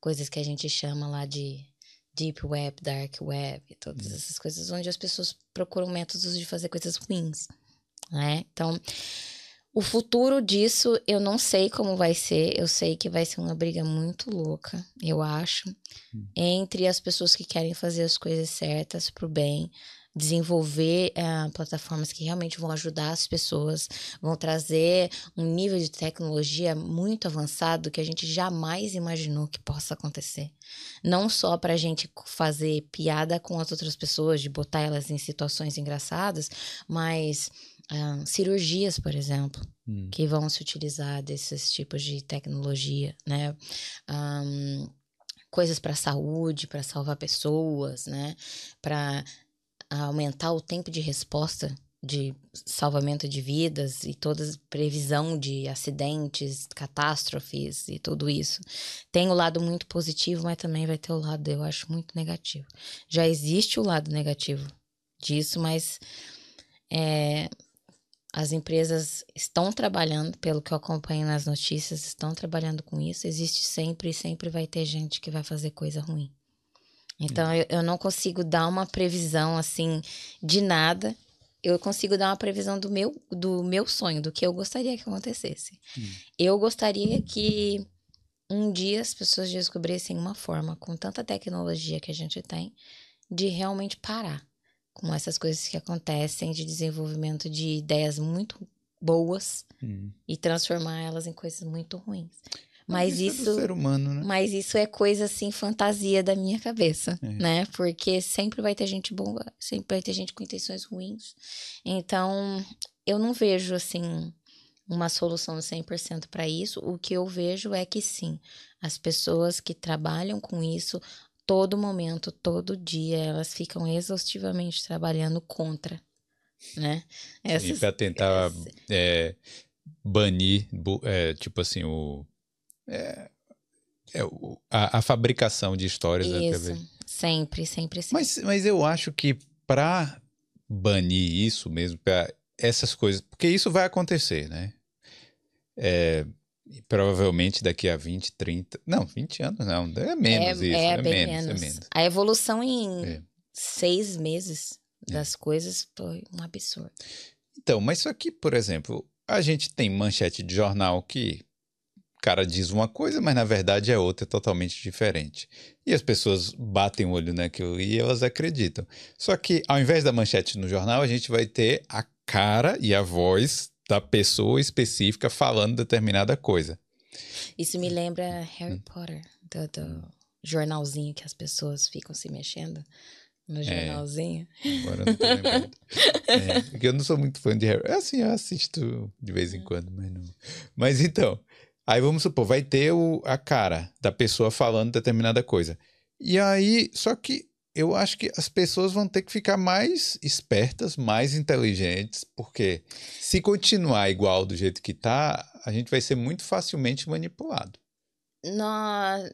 coisas que a gente chama lá de deep web, dark web, todas hum. essas coisas onde as pessoas procuram métodos de fazer coisas ruins, né? Então, O futuro disso eu não sei como vai ser. Eu sei que vai ser uma briga muito louca, eu acho, hum. entre as pessoas que querem fazer as coisas certas pro bem, desenvolver uh, plataformas que realmente vão ajudar as pessoas, vão trazer um nível de tecnologia muito avançado que a gente jamais imaginou que possa acontecer. Não só para a gente fazer piada com as outras pessoas, de botar elas em situações engraçadas, mas uh, cirurgias, por exemplo, hum. que vão se utilizar desses tipos de tecnologia, né? Um, coisas para saúde, para salvar pessoas, né? Para aumentar o tempo de resposta de salvamento de vidas e toda previsão de acidentes, catástrofes e tudo isso. Tem o lado muito positivo, mas também vai ter o lado, eu acho, muito negativo. Já existe o lado negativo disso, mas é, as empresas estão trabalhando, pelo que eu acompanho nas notícias, estão trabalhando com isso. Existe sempre e sempre vai ter gente que vai fazer coisa ruim. Então eu, eu não consigo dar uma previsão assim de nada. Eu consigo dar uma previsão do meu, do meu sonho, do que eu gostaria que acontecesse. Hum. Eu gostaria que um dia as pessoas descobrissem uma forma, com tanta tecnologia que a gente tem, de realmente parar com essas coisas que acontecem de desenvolvimento de ideias muito boas hum. e transformar elas em coisas muito ruins. Mas, isso, isso
é ser humano, né?
Mas isso é coisa assim fantasia da minha cabeça, é. né? Porque sempre vai ter gente boa, sempre vai ter gente com intenções ruins. Então, eu não vejo assim uma solução 100% para isso. O que eu vejo é que sim, as pessoas que trabalham com isso todo momento, todo dia, elas ficam exaustivamente trabalhando contra, né?
Essas, para tentar essa... é, banir, é, tipo assim, o é, é o, a, a, fabricação de histórias.
Né, isso, né, sempre, sempre, sempre.
Mas, mas eu acho que para banir isso mesmo, para essas coisas, porque isso vai acontecer, né? É, provavelmente daqui a 20, 30, não, 20 anos não, é menos é, isso, é, é menos, menos, é menos.
A evolução em é. seis meses é. das coisas foi um absurdo.
Então, mas isso aqui, por exemplo, a gente tem manchete de jornal que cara diz uma coisa, mas na verdade é outra, totalmente diferente. E as pessoas batem o olho naquilo e elas acreditam. Só que ao invés da manchete no jornal, a gente vai ter a cara e a voz da pessoa específica falando determinada coisa.
Isso me lembra Harry Potter, do, do jornalzinho que as pessoas ficam se mexendo no é. jornalzinho.
É, agora eu não tô lembrando. é, porque eu não sou muito fã de Harry. É assim, eu assisto de vez em quando, mas não. Mas então, Aí vamos supor, vai ter o, a cara da pessoa falando determinada coisa. E aí, só que eu acho que as pessoas vão ter que ficar mais espertas, mais inteligentes, porque se continuar igual do jeito que tá, a gente vai ser muito facilmente manipulado.
Não,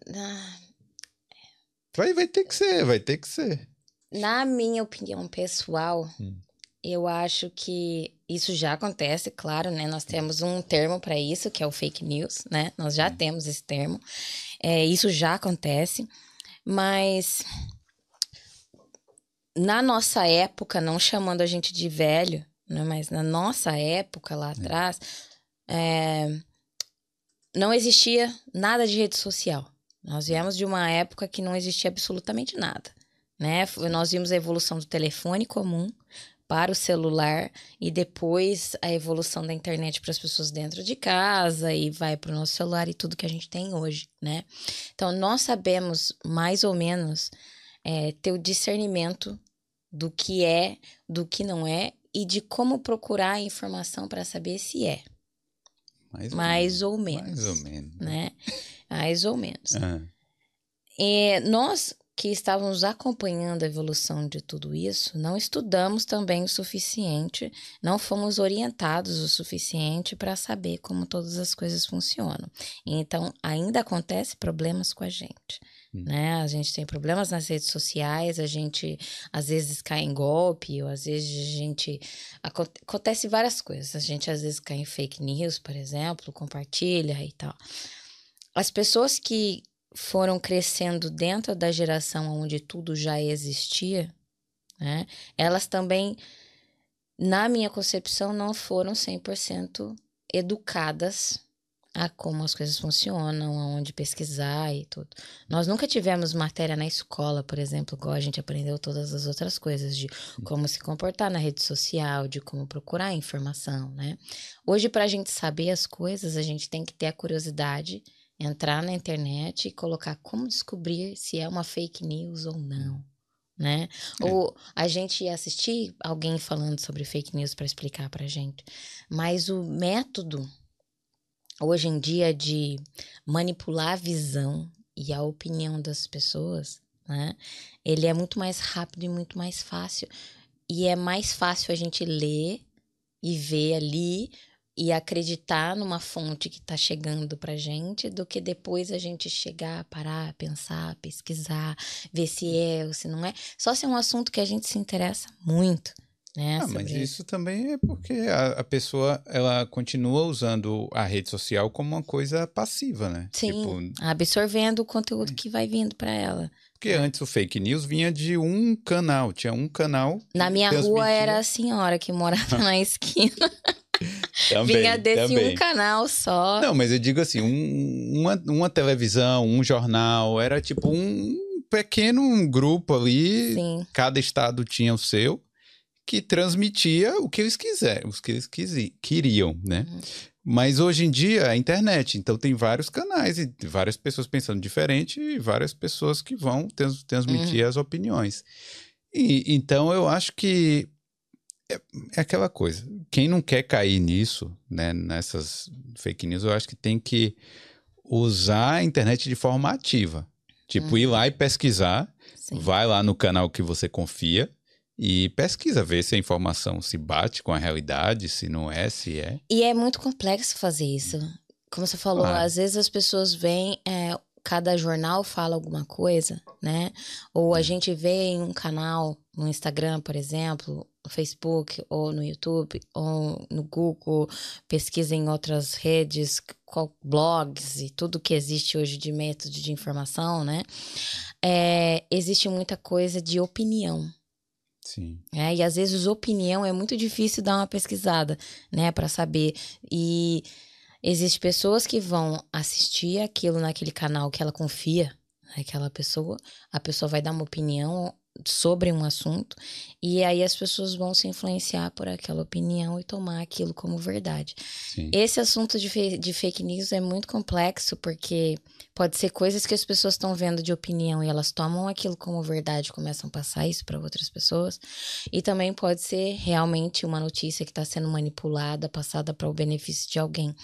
Vai, vai ter que ser, vai ter que ser.
Na minha opinião pessoal, hum. eu acho que isso já acontece, claro, né? Nós temos um termo para isso, que é o fake news, né? Nós já temos esse termo. É, isso já acontece, mas na nossa época, não chamando a gente de velho, né? mas na nossa época lá atrás, é, não existia nada de rede social. Nós viemos de uma época que não existia absolutamente nada. Né? Nós vimos a evolução do telefone comum, para o celular e depois a evolução da internet para as pessoas dentro de casa e vai para o nosso celular e tudo que a gente tem hoje, né? Então, nós sabemos mais ou menos é, ter o discernimento do que é, do que não é e de como procurar a informação para saber se é. Mais, mais ou, menos,
Mais ou menos.
Né? Mais ou menos. Uhum. É, nós que estávamos acompanhando a evolução de tudo isso, não estudamos também o suficiente, não fomos orientados o suficiente para saber como todas as coisas funcionam. Então, ainda acontece problemas com a gente. Hum. Né? A gente tem problemas nas redes sociais, a gente às vezes cai em golpe, ou às vezes a gente. Acontece várias coisas. A gente às vezes cai em fake news, por exemplo, compartilha e tal. As pessoas que foram crescendo dentro da geração onde tudo já existia, né? Elas também, na minha concepção, não foram 100% educadas a como as coisas funcionam, aonde pesquisar e tudo. Nós nunca tivemos matéria na escola, por exemplo, igual a gente aprendeu todas as outras coisas de como se comportar na rede social, de como procurar informação, né? Hoje, para a gente saber as coisas, a gente tem que ter a curiosidade, entrar na internet e colocar como descobrir se é uma fake news ou não. Né? É. Ou a gente ia assistir alguém falando sobre fake news para explicar para gente. Mas o método hoje em dia de manipular a visão e a opinião das pessoas, né? Ele é muito mais rápido e muito mais fácil. E é mais fácil a gente ler e ver ali e acreditar numa fonte que está chegando para gente do que depois a gente chegar, parar, pensar, pesquisar, ver se é ou se não é. Só se é um assunto que a gente se interessa muito. Né,
ah, mas isso. isso também é porque a, a, pessoa ela continua usando a rede social como uma coisa passiva, né?
Sim, tipo, absorvendo o conteúdo que vai vindo para ela.
Porque antes o fake news vinha de um canal, tinha um canal.
Na minha transmitia... rua era a senhora que morava na esquina. também, vinha desse também. um canal só.
Não, mas eu digo assim, um, uma, uma televisão, um jornal, era tipo um pequeno grupo ali. Sim. Cada estado tinha o seu que transmitia o que eles quiserem, o que eles queriam, né? Uhum. Mas hoje em dia é a internet, então tem vários canais e várias pessoas pensando diferente e várias pessoas que vão trans transmitir uhum. as opiniões. E, então eu acho que é, é, aquela coisa. Quem não quer cair nisso, né, nessas fake news, eu acho que tem que usar a internet de forma ativa. Tipo, uhum. ir lá e pesquisar, Sim. vai lá no canal que você confia, e pesquisa, ver se a informação se bate com a realidade, se não é, se é.
E é muito complexo fazer isso. Como você falou, claro. às vezes as pessoas veem, é, cada jornal fala alguma coisa, né? Ou a gente vê em um canal, no Instagram, por exemplo, no Facebook, ou no YouTube, ou no Google, pesquisa em outras redes, blogs e tudo que existe hoje de método de informação, né? É, existe muita coisa de opinião.
Sim.
É, e às vezes opinião é muito difícil dar uma pesquisada, né, para saber. E existem pessoas que vão assistir aquilo naquele canal que ela confia, aquela pessoa, a pessoa vai dar uma opinião sobre um assunto e aí as pessoas vão se influenciar por aquela opinião e tomar aquilo como verdade. Sim. Esse assunto de, de fake news é muito complexo porque pode ser coisas que as pessoas estão vendo de opinião e elas tomam aquilo como verdade, começam a passar isso para outras pessoas e também pode ser realmente uma notícia que está sendo manipulada, passada para o benefício de alguém.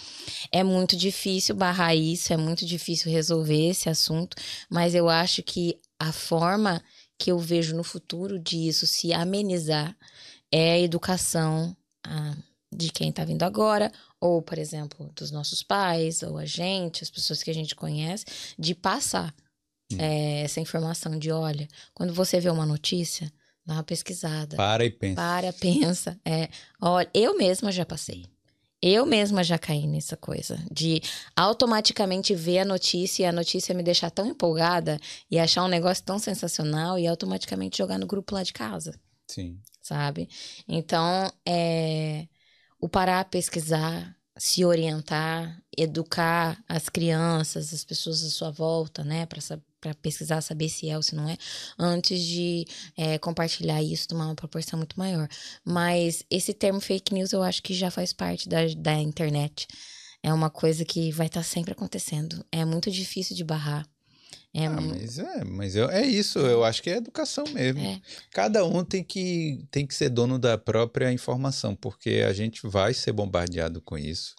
É muito difícil barrar isso, é muito difícil resolver esse assunto, mas eu acho que a forma que eu vejo no futuro disso se amenizar é a educação ah, de quem está vindo agora, ou, por exemplo, dos nossos pais, ou a gente, as pessoas que a gente conhece, de passar hum. é, essa informação de, olha, quando você vê uma notícia, dá uma pesquisada.
Para e pensa.
Para, pensa. É, olha, eu mesma já passei. Eu mesma já caí nessa coisa de automaticamente ver a notícia e a notícia me deixar tão empolgada e achar um negócio tão sensacional e automaticamente jogar no grupo lá de casa.
Sim.
Sabe? Então, é o parar, pesquisar, se orientar, educar as crianças, as pessoas à sua volta, né, para para pesquisar, saber se é ou se não é, antes de é, compartilhar isso, tomar uma proporção muito maior. Mas esse termo fake news eu acho que já faz parte da, da internet. É uma coisa que vai estar tá sempre acontecendo. É muito difícil de barrar.
É, ah, mas é, mas eu, é isso, eu acho que é educação mesmo. É. Cada um tem que, tem que ser dono da própria informação, porque a gente vai ser bombardeado com isso.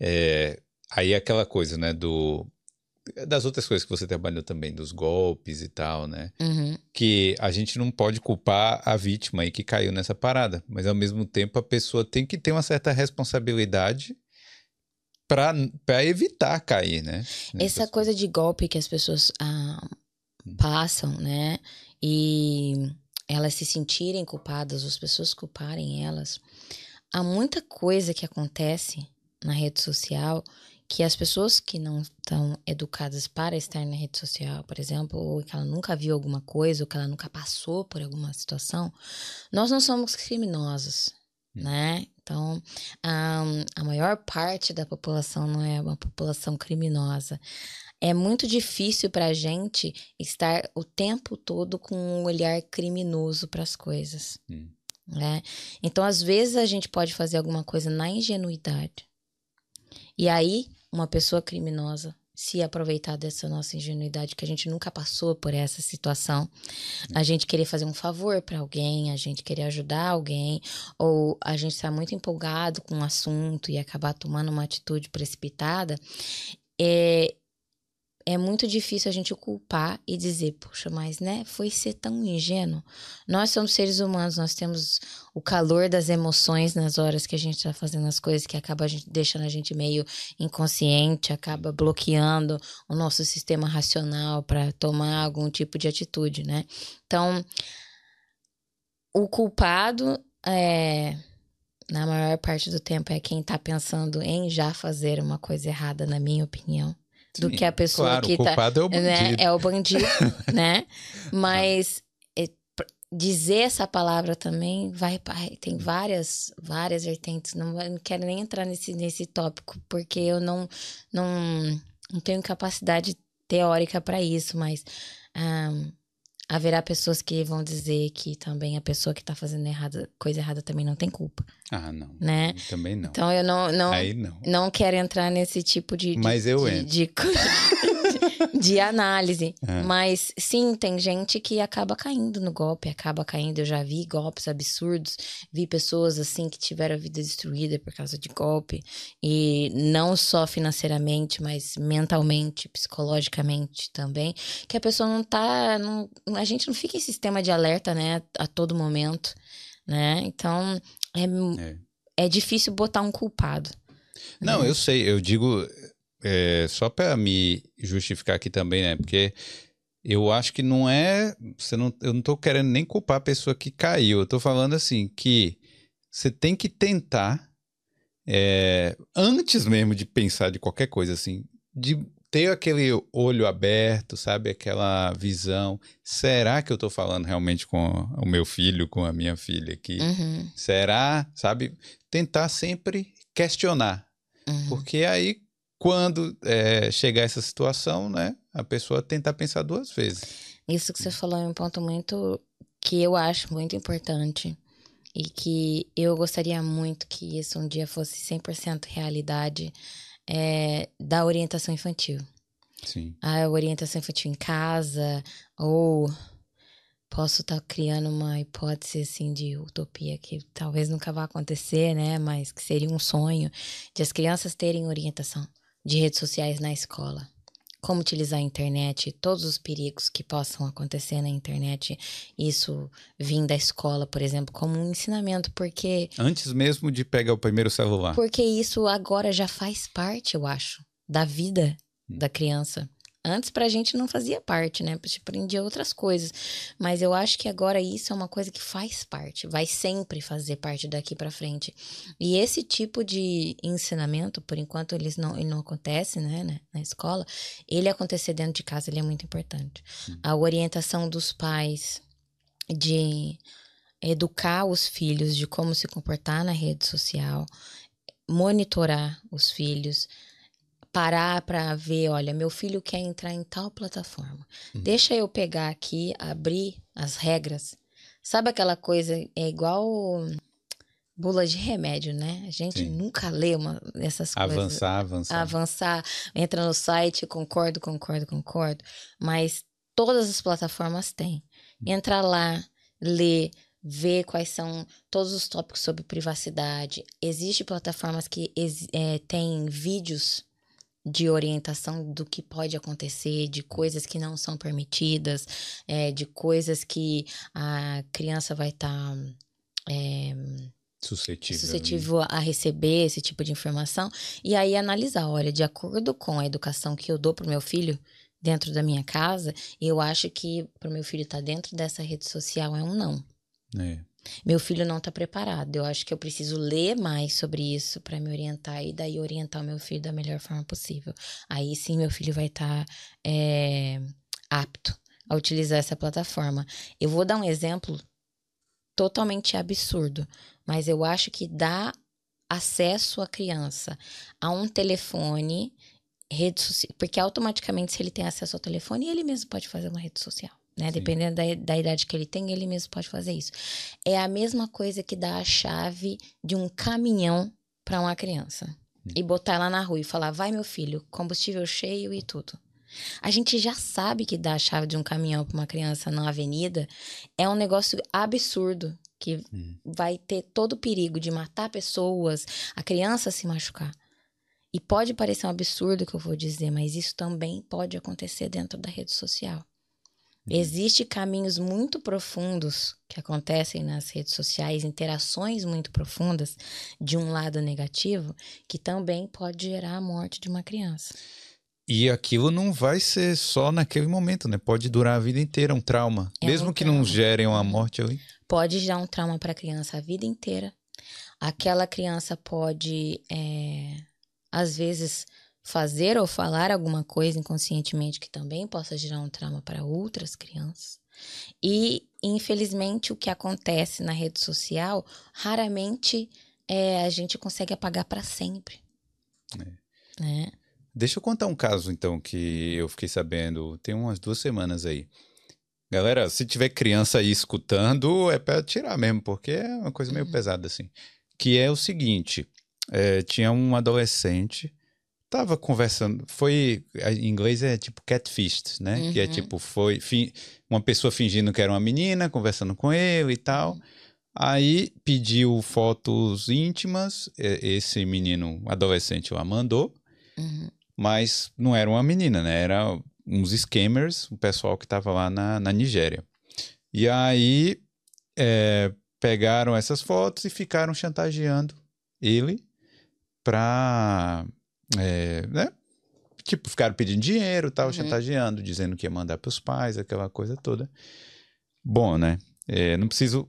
É, aí é aquela coisa, né, do das outras coisas que você trabalhou também, dos golpes e tal, né?
Uhum.
Que a gente não pode culpar a vítima aí que caiu nessa parada, mas ao mesmo tempo a pessoa tem que ter uma certa responsabilidade para evitar cair, né?
Essa coisa de golpe que as pessoas ah, hum. passam, né? E elas se sentirem culpadas, as pessoas culparem elas. Há muita coisa que acontece na rede social que as pessoas que não estão educadas para estar na rede social, por exemplo, ou que ela nunca viu alguma coisa, ou que ela nunca passou por alguma situação, nós não somos criminosos, hum. né? Então, a, a maior parte da população não é uma população criminosa. É muito difícil para a gente estar o tempo todo com um olhar criminoso para as coisas. Hum. Né? Então, às vezes, a gente pode fazer alguma coisa na ingenuidade. E aí, uma pessoa criminosa se aproveitar dessa nossa ingenuidade, que a gente nunca passou por essa situação. A gente querer fazer um favor para alguém, a gente querer ajudar alguém, ou a gente estar tá muito empolgado com um assunto e acabar tomando uma atitude precipitada. É, é muito difícil a gente culpar e dizer, poxa, mas né, foi ser tão ingênuo. Nós somos seres humanos, nós temos o calor das emoções nas horas que a gente está fazendo as coisas que acaba a gente, deixando a gente meio inconsciente, acaba bloqueando o nosso sistema racional para tomar algum tipo de atitude, né? Então, o culpado é na maior parte do tempo é quem está pensando em já fazer uma coisa errada, na minha opinião do Sim, que a pessoa
claro,
que
o tá, culpado
tá.
É o bandido.
Né, é o bandido, né? Mas é, dizer essa palavra também vai. Tem várias, várias vertentes. Não, não quero nem entrar nesse, nesse tópico, porque eu não, não, não tenho capacidade teórica para isso, mas. Um, haverá pessoas que vão dizer que também a pessoa que está fazendo errada, coisa errada também não tem culpa.
Ah, não.
Né?
Também não.
Então eu não não
Aí não.
não quero entrar nesse tipo de, de
Mas eu
de,
entro.
De, de análise. É. Mas sim, tem gente que acaba caindo no golpe, acaba caindo. Eu já vi golpes absurdos, vi pessoas assim que tiveram a vida destruída por causa de golpe. E não só financeiramente, mas mentalmente, psicologicamente também. Que a pessoa não tá. Não, a gente não fica em sistema de alerta, né, a todo momento. Né? Então, é, é. é difícil botar um culpado.
Não, né? eu sei, eu digo é, só para me justificar aqui também, né? Porque eu acho que não é. Você não, eu não tô querendo nem culpar a pessoa que caiu. Eu tô falando assim que você tem que tentar, é, antes mesmo de pensar de qualquer coisa assim, de ter aquele olho aberto, sabe? Aquela visão. Será que eu tô falando realmente com o meu filho, com a minha filha aqui?
Uhum.
Será? Sabe? Tentar sempre questionar. Uhum. Porque aí, quando é, chegar essa situação, né, a pessoa tentar pensar duas vezes.
Isso que você falou é um ponto muito que eu acho muito importante e que eu gostaria muito que isso um dia fosse 100% realidade é, da orientação infantil.
Sim.
A orientação infantil em casa ou posso estar tá criando uma hipótese assim de utopia que talvez nunca vá acontecer, né, mas que seria um sonho de as crianças terem orientação de redes sociais na escola. Como utilizar a internet, todos os perigos que possam acontecer na internet, isso vir da escola, por exemplo, como um ensinamento, porque.
Antes mesmo de pegar o primeiro celular.
Porque isso agora já faz parte, eu acho, da vida da criança. Antes pra gente não fazia parte, né? A gente aprendia outras coisas. Mas eu acho que agora isso é uma coisa que faz parte, vai sempre fazer parte daqui para frente. E esse tipo de ensinamento, por enquanto eles não, ele não acontece, né, na escola, ele acontecer dentro de casa, ele é muito importante. A orientação dos pais de educar os filhos de como se comportar na rede social, monitorar os filhos, parar para ver, olha, meu filho quer entrar em tal plataforma. Uhum. Deixa eu pegar aqui, abrir as regras. Sabe aquela coisa, é igual bula de remédio, né? A gente Sim. nunca lê uma dessas
avançar,
coisas.
Avançar, avançar.
Avançar, entra no site, concordo, concordo, concordo. Mas todas as plataformas têm. Hum. Entra lá, lê, vê quais são todos os tópicos sobre privacidade. Existem plataformas que é, têm vídeos de orientação do que pode acontecer, de coisas que não são permitidas, é, de coisas que a criança vai estar tá, é,
suscetível,
suscetível a receber esse tipo de informação. E aí analisar, olha, de acordo com a educação que eu dou para o meu filho dentro da minha casa, eu acho que para o meu filho estar tá dentro dessa rede social é um não.
É.
Meu filho não está preparado. Eu acho que eu preciso ler mais sobre isso para me orientar e daí orientar o meu filho da melhor forma possível. Aí sim, meu filho vai estar tá, é, apto a utilizar essa plataforma. Eu vou dar um exemplo totalmente absurdo, mas eu acho que dá acesso à criança a um telefone, rede social, porque automaticamente se ele tem acesso ao telefone, ele mesmo pode fazer uma rede social. Né? Dependendo da, da idade que ele tem, ele mesmo pode fazer isso. É a mesma coisa que dar a chave de um caminhão para uma criança hum. e botar lá na rua e falar: vai, meu filho, combustível cheio e tudo. A gente já sabe que dar a chave de um caminhão para uma criança na avenida é um negócio absurdo que vai ter todo o perigo de matar pessoas, a criança se machucar. E pode parecer um absurdo o que eu vou dizer, mas isso também pode acontecer dentro da rede social. Uhum. Existem caminhos muito profundos que acontecem nas redes sociais, interações muito profundas de um lado negativo, que também pode gerar a morte de uma criança.
E aquilo não vai ser só naquele momento, né? Pode durar a vida inteira, um trauma. É Mesmo um que trauma. não gerem uma morte ali.
Pode gerar um trauma para a criança a vida inteira. Aquela criança pode, é, às vezes, fazer ou falar alguma coisa inconscientemente que também possa gerar um trauma para outras crianças. E, infelizmente, o que acontece na rede social, raramente é, a gente consegue apagar para sempre. É.
Né? Deixa eu contar um caso, então, que eu fiquei sabendo tem umas duas semanas aí. Galera, se tiver criança aí escutando, é para tirar mesmo, porque é uma coisa meio uhum. pesada, assim. Que é o seguinte: é, tinha um adolescente, tava conversando, foi. Em inglês é tipo catfish, né? Uhum. Que é uhum. tipo, foi fi, uma pessoa fingindo que era uma menina, conversando com ele e tal. Aí pediu fotos íntimas, esse menino adolescente lá mandou. Uhum mas não era uma menina, né? Era uns scammers, o pessoal que estava lá na, na Nigéria. E aí é, pegaram essas fotos e ficaram chantageando ele pra. É, né? Tipo, ficaram pedindo dinheiro tal, uhum. chantageando, dizendo que ia mandar para os pais, aquela coisa toda. Bom, né? É, não preciso.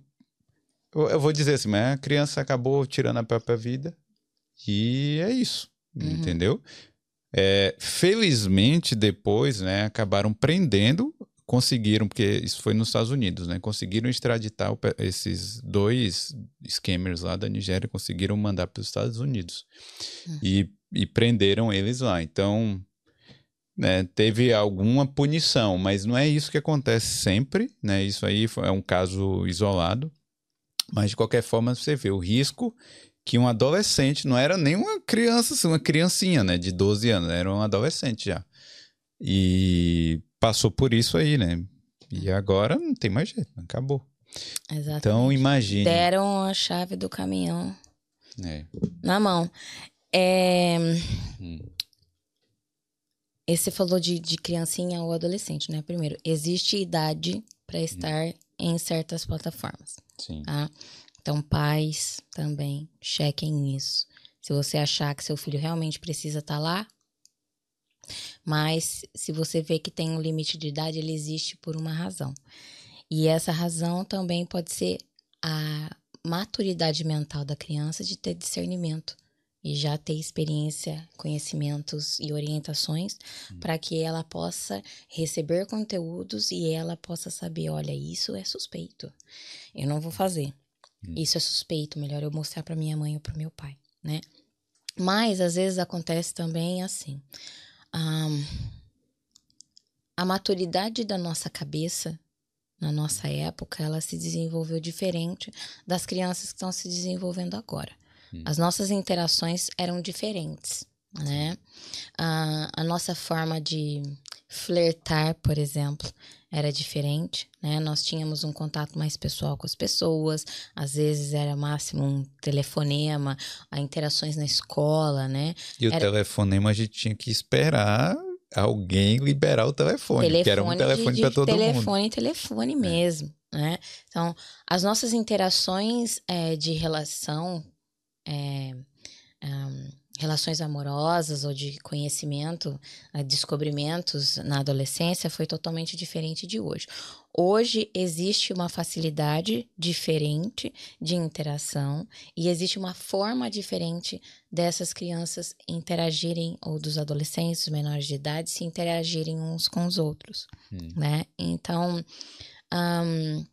Eu, eu, vou dizer assim, mas a criança acabou tirando a própria vida e é isso. Uhum. Entendeu? É, felizmente, depois, né, acabaram prendendo, conseguiram, porque isso foi nos Estados Unidos, né, conseguiram extraditar o, esses dois scammers lá da Nigéria, conseguiram mandar para os Estados Unidos hum. e, e prenderam eles lá. Então, né, teve alguma punição, mas não é isso que acontece sempre, né? Isso aí é um caso isolado. Mas de qualquer forma, você vê o risco que um adolescente, não era nem uma criança, assim, uma criancinha, né, de 12 anos, era um adolescente já. E passou por isso aí, né? E agora não tem mais jeito, acabou. Exatamente. Então imagine.
Deram a chave do caminhão é. na mão. É... Esse falou de, de criancinha ou adolescente, né? Primeiro, existe idade para hum. estar em certas plataformas. Sim. Tá? Então, pais também, chequem isso. Se você achar que seu filho realmente precisa estar tá lá, mas se você vê que tem um limite de idade, ele existe por uma razão. E essa razão também pode ser a maturidade mental da criança de ter discernimento e já ter experiência, conhecimentos e orientações hum. para que ela possa receber conteúdos e ela possa saber, olha, isso é suspeito. Eu não vou fazer. Hum. Isso é suspeito, melhor eu mostrar para minha mãe ou para meu pai, né? Mas às vezes acontece também assim. Um, a maturidade da nossa cabeça na nossa época, ela se desenvolveu diferente das crianças que estão se desenvolvendo agora. Hum. As nossas interações eram diferentes, né? A, a nossa forma de flertar, por exemplo, era diferente, né? Nós tínhamos um contato mais pessoal com as pessoas, às vezes era máximo um telefonema, interações na escola, né?
E
era...
o telefonema a gente tinha que esperar alguém liberar o telefone, telefone que era um telefone para todo
telefone,
mundo.
Telefone, telefone é. mesmo, né? Então, as nossas interações é, de relação é, um, relações amorosas ou de conhecimento, eh, descobrimentos na adolescência foi totalmente diferente de hoje. Hoje existe uma facilidade diferente de interação e existe uma forma diferente dessas crianças interagirem, ou dos adolescentes, menores de idade, se interagirem uns com os outros, hum. né? Então, um,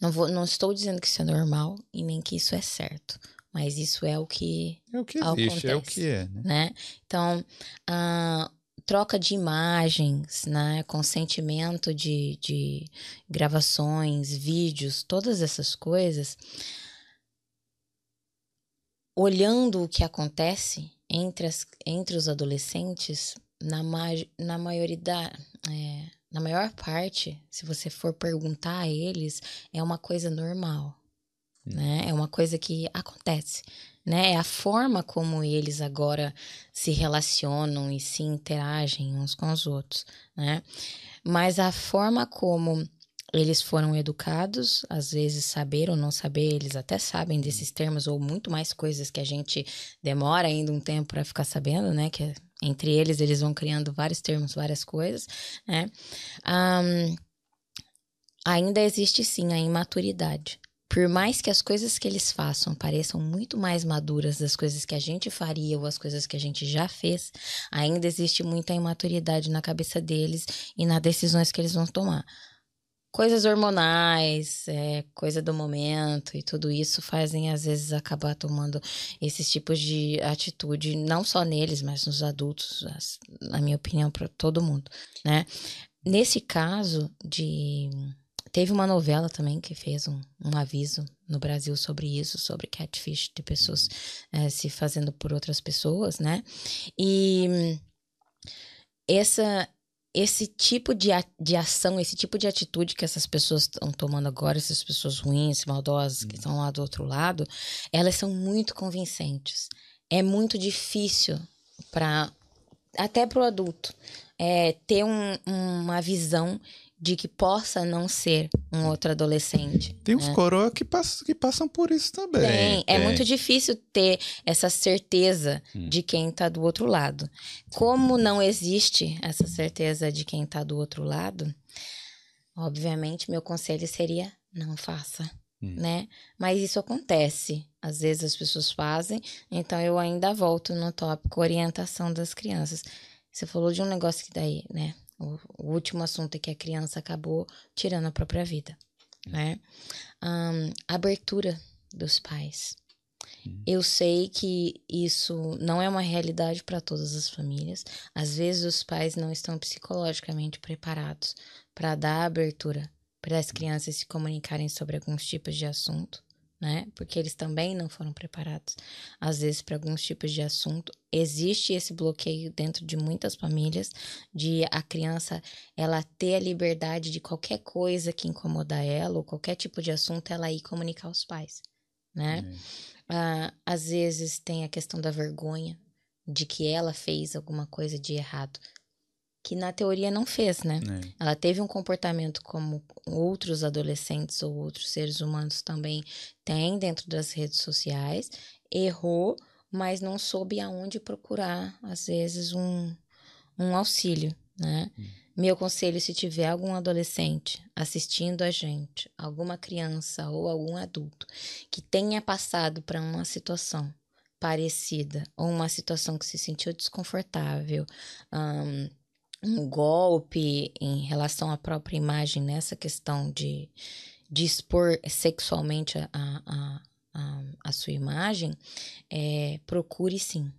não, vou, não estou dizendo que isso é normal e nem que isso é certo mas isso é o que
é o que existe, acontece, é o que é, né?
né? Então, a troca de imagens, né, consentimento de, de gravações, vídeos, todas essas coisas, olhando o que acontece entre, as, entre os adolescentes, na, na maioria é, na maior parte, se você for perguntar a eles, é uma coisa normal. Né? É uma coisa que acontece, né? É a forma como eles agora se relacionam e se interagem uns com os outros, né? Mas a forma como eles foram educados, às vezes saber ou não saber, eles até sabem desses termos ou muito mais coisas que a gente demora ainda um tempo para ficar sabendo, né? Que entre eles eles vão criando vários termos, várias coisas, né? Um, ainda existe sim a imaturidade. Por mais que as coisas que eles façam pareçam muito mais maduras das coisas que a gente faria ou as coisas que a gente já fez, ainda existe muita imaturidade na cabeça deles e nas decisões que eles vão tomar coisas hormonais, é, coisa do momento e tudo isso fazem às vezes acabar tomando esses tipos de atitude, não só neles, mas nos adultos, na minha opinião, para todo mundo, né? Nesse caso de teve uma novela também que fez um, um aviso no Brasil sobre isso, sobre catfish de pessoas é, se fazendo por outras pessoas, né? E essa esse tipo de, de ação, esse tipo de atitude que essas pessoas estão tomando agora, essas pessoas ruins, maldosas que estão lá do outro lado, elas são muito convincentes. É muito difícil para até para o adulto é, ter um, uma visão de que possa não ser um outro adolescente.
Tem uns né? coroa que, pass que passam por isso também.
Tem. É muito difícil ter essa certeza hum. de quem está do outro lado. Como não existe essa certeza de quem está do outro lado, obviamente meu conselho seria não faça. Hum. Né? Mas isso acontece. Às vezes as pessoas fazem, então eu ainda volto no tópico orientação das crianças. Você falou de um negócio que daí, né? O, o último assunto é que a criança acabou tirando a própria vida, né? Um, abertura dos pais. Uhum. Eu sei que isso não é uma realidade para todas as famílias. Às vezes os pais não estão psicologicamente preparados para dar abertura para as crianças se comunicarem sobre alguns tipos de assunto né? Porque eles também não foram preparados, às vezes, para alguns tipos de assunto. Existe esse bloqueio dentro de muitas famílias de a criança ela ter a liberdade de qualquer coisa que incomoda ela ou qualquer tipo de assunto ela ir comunicar aos pais, né? Ah, às vezes tem a questão da vergonha de que ela fez alguma coisa de errado que na teoria não fez, né? É. Ela teve um comportamento como outros adolescentes ou outros seres humanos também têm dentro das redes sociais, errou, mas não soube aonde procurar, às vezes, um, um auxílio, né? Hum. Meu conselho, se tiver algum adolescente assistindo a gente, alguma criança ou algum adulto que tenha passado para uma situação parecida ou uma situação que se sentiu desconfortável, um, um golpe em relação à própria imagem nessa questão de, de expor sexualmente a, a, a, a sua imagem, é, procure sim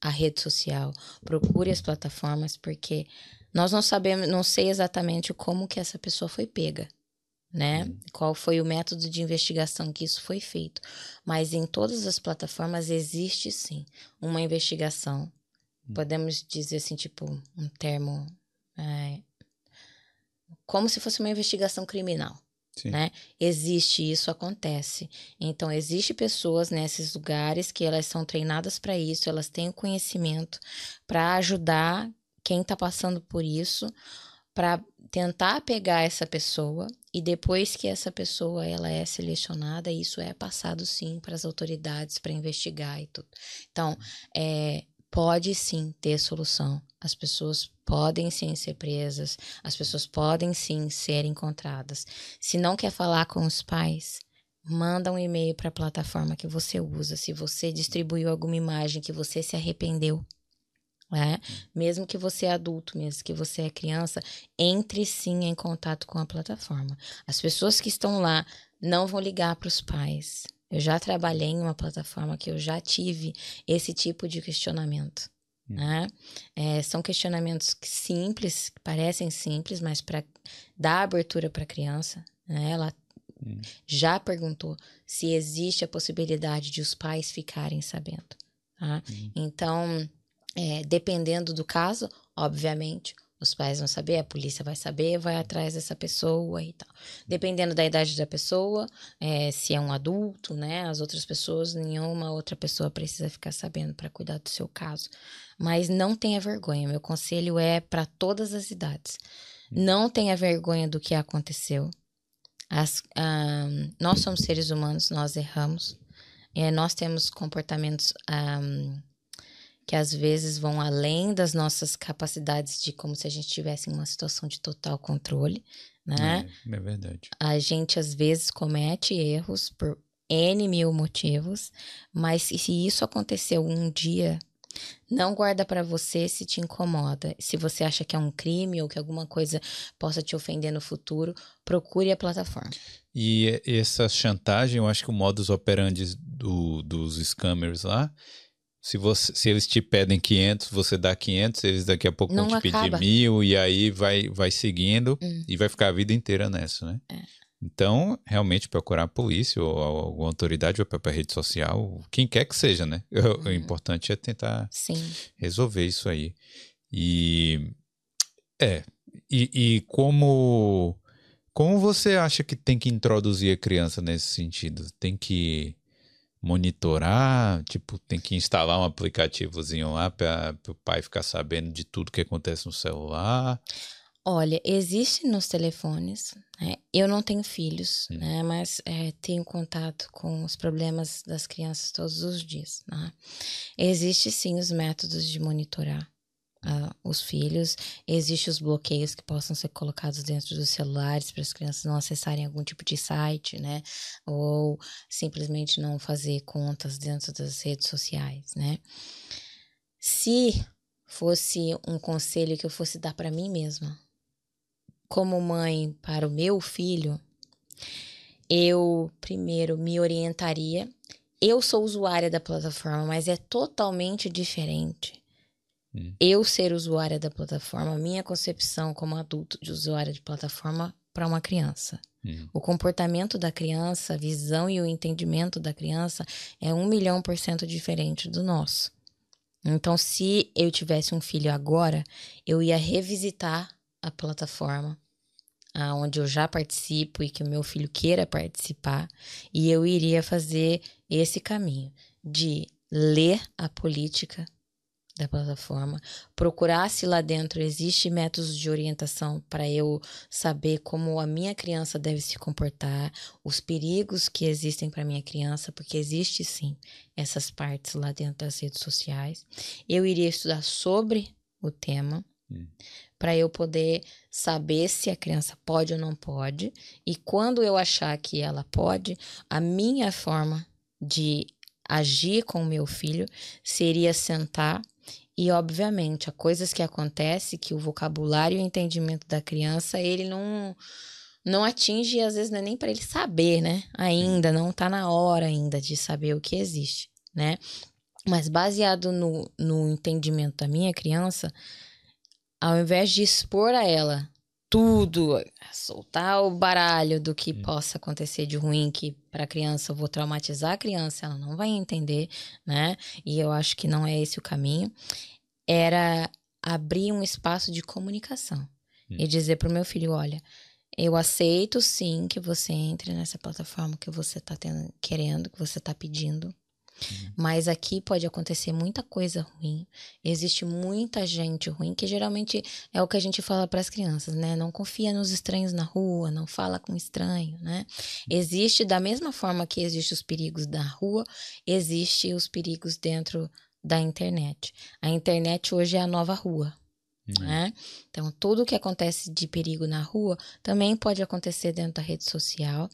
a rede social, procure as plataformas, porque nós não sabemos, não sei exatamente como que essa pessoa foi pega, né? Uhum. Qual foi o método de investigação que isso foi feito. Mas em todas as plataformas existe sim uma investigação podemos dizer assim, tipo, um termo. É, como se fosse uma investigação criminal. Sim. Né? Existe isso, acontece. Então, existe pessoas nesses lugares que elas são treinadas para isso, elas têm o conhecimento para ajudar quem está passando por isso, para tentar pegar essa pessoa e depois que essa pessoa ela é selecionada, isso é passado sim para as autoridades para investigar e tudo. Então, é, pode sim ter solução. As pessoas podem sim ser presas, as pessoas podem sim ser encontradas. Se não quer falar com os pais, manda um e-mail para a plataforma que você usa. Se você distribuiu alguma imagem que você se arrependeu, né? Mesmo que você é adulto, mesmo que você é criança, entre sim em contato com a plataforma. As pessoas que estão lá não vão ligar para os pais Eu já trabalhei em uma plataforma que eu já tive esse tipo de questionamento. Hum. Né? É, são questionamentos simples, que parecem simples, mas para dar abertura para a criança, né? ela hum. já perguntou se existe a possibilidade de os pais ficarem sabendo. Tá? Hum. Então, é, dependendo do caso, obviamente, os pais vão saber, a polícia vai saber, vai atrás dessa pessoa e tal. Dependendo da idade da pessoa, é, se é um adulto, né? As outras pessoas, nenhuma outra pessoa precisa ficar sabendo para cuidar do seu caso. Mas não tenha vergonha. Meu conselho é para todas as idades. Não tenha vergonha do que aconteceu. As, um, nós somos seres humanos, nós erramos. É, nós temos comportamentos um, que às vezes vão além das nossas capacidades de como se a gente estivesse em uma situação de total controle, né?
É, é verdade.
A gente às vezes comete erros por N mil motivos, mas se isso aconteceu um dia, não guarda para você se te incomoda. Se você acha que é um crime ou que alguma coisa possa te ofender no futuro, procure a plataforma.
E essa chantagem, eu acho que o modus operandi do, dos scammers lá se, você, se eles te pedem 500, você dá 500, eles daqui a pouco
Não
vão te
acaba.
pedir mil, e aí vai, vai seguindo hum. e vai ficar a vida inteira nessa, né? É. Então, realmente, procurar a polícia ou alguma autoridade ou para a rede social, quem quer que seja, né? Uhum. O importante é tentar
Sim.
resolver isso aí. E. É. E, e como. Como você acha que tem que introduzir a criança nesse sentido? Tem que monitorar, tipo, tem que instalar um aplicativozinho lá para o pai ficar sabendo de tudo que acontece no celular?
Olha, existe nos telefones. Né? Eu não tenho filhos, hum. né? Mas é, tenho contato com os problemas das crianças todos os dias. Né? Existe sim os métodos de monitorar uh, os filhos. Existem os bloqueios que possam ser colocados dentro dos celulares para as crianças não acessarem algum tipo de site, né? Ou simplesmente não fazer contas dentro das redes sociais, né? Se fosse um conselho que eu fosse dar para mim mesma, como mãe para o meu filho, eu primeiro me orientaria. Eu sou usuária da plataforma, mas é totalmente diferente Hum. Eu ser usuária da plataforma, minha concepção como adulto de usuária de plataforma para uma criança. Hum. O comportamento da criança, a visão e o entendimento da criança é um milhão por cento diferente do nosso. Então, se eu tivesse um filho agora, eu ia revisitar a plataforma onde eu já participo e que o meu filho queira participar, e eu iria fazer esse caminho de ler a política da plataforma, procurar se lá dentro existe métodos de orientação para eu saber como a minha criança deve se comportar, os perigos que existem para minha criança, porque existe sim essas partes lá dentro das redes sociais. Eu iria estudar sobre o tema hum. para eu poder saber se a criança pode ou não pode e quando eu achar que ela pode, a minha forma de agir com o meu filho seria sentar e, obviamente, há coisas que acontecem que o vocabulário e o entendimento da criança, ele não não atinge e às vezes não é nem para ele saber, né? Ainda não tá na hora ainda de saber o que existe, né? Mas baseado no, no entendimento da minha criança, ao invés de expor a ela tudo, soltar o baralho do que hum. possa acontecer de ruim, que para a criança eu vou traumatizar a criança, ela não vai entender, né? E eu acho que não é esse o caminho era abrir um espaço de comunicação hum. e dizer para o meu filho: olha, eu aceito sim que você entre nessa plataforma que você está querendo, que você está pedindo. Uhum. Mas aqui pode acontecer muita coisa ruim. Existe muita gente ruim, que geralmente é o que a gente fala para as crianças, né? Não confia nos estranhos na rua, não fala com estranho, né? Existe da mesma forma que existe os perigos da rua, existe os perigos dentro da internet. A internet hoje é a nova rua. Uhum. Né? Então, tudo que acontece de perigo na rua também pode acontecer dentro da rede social.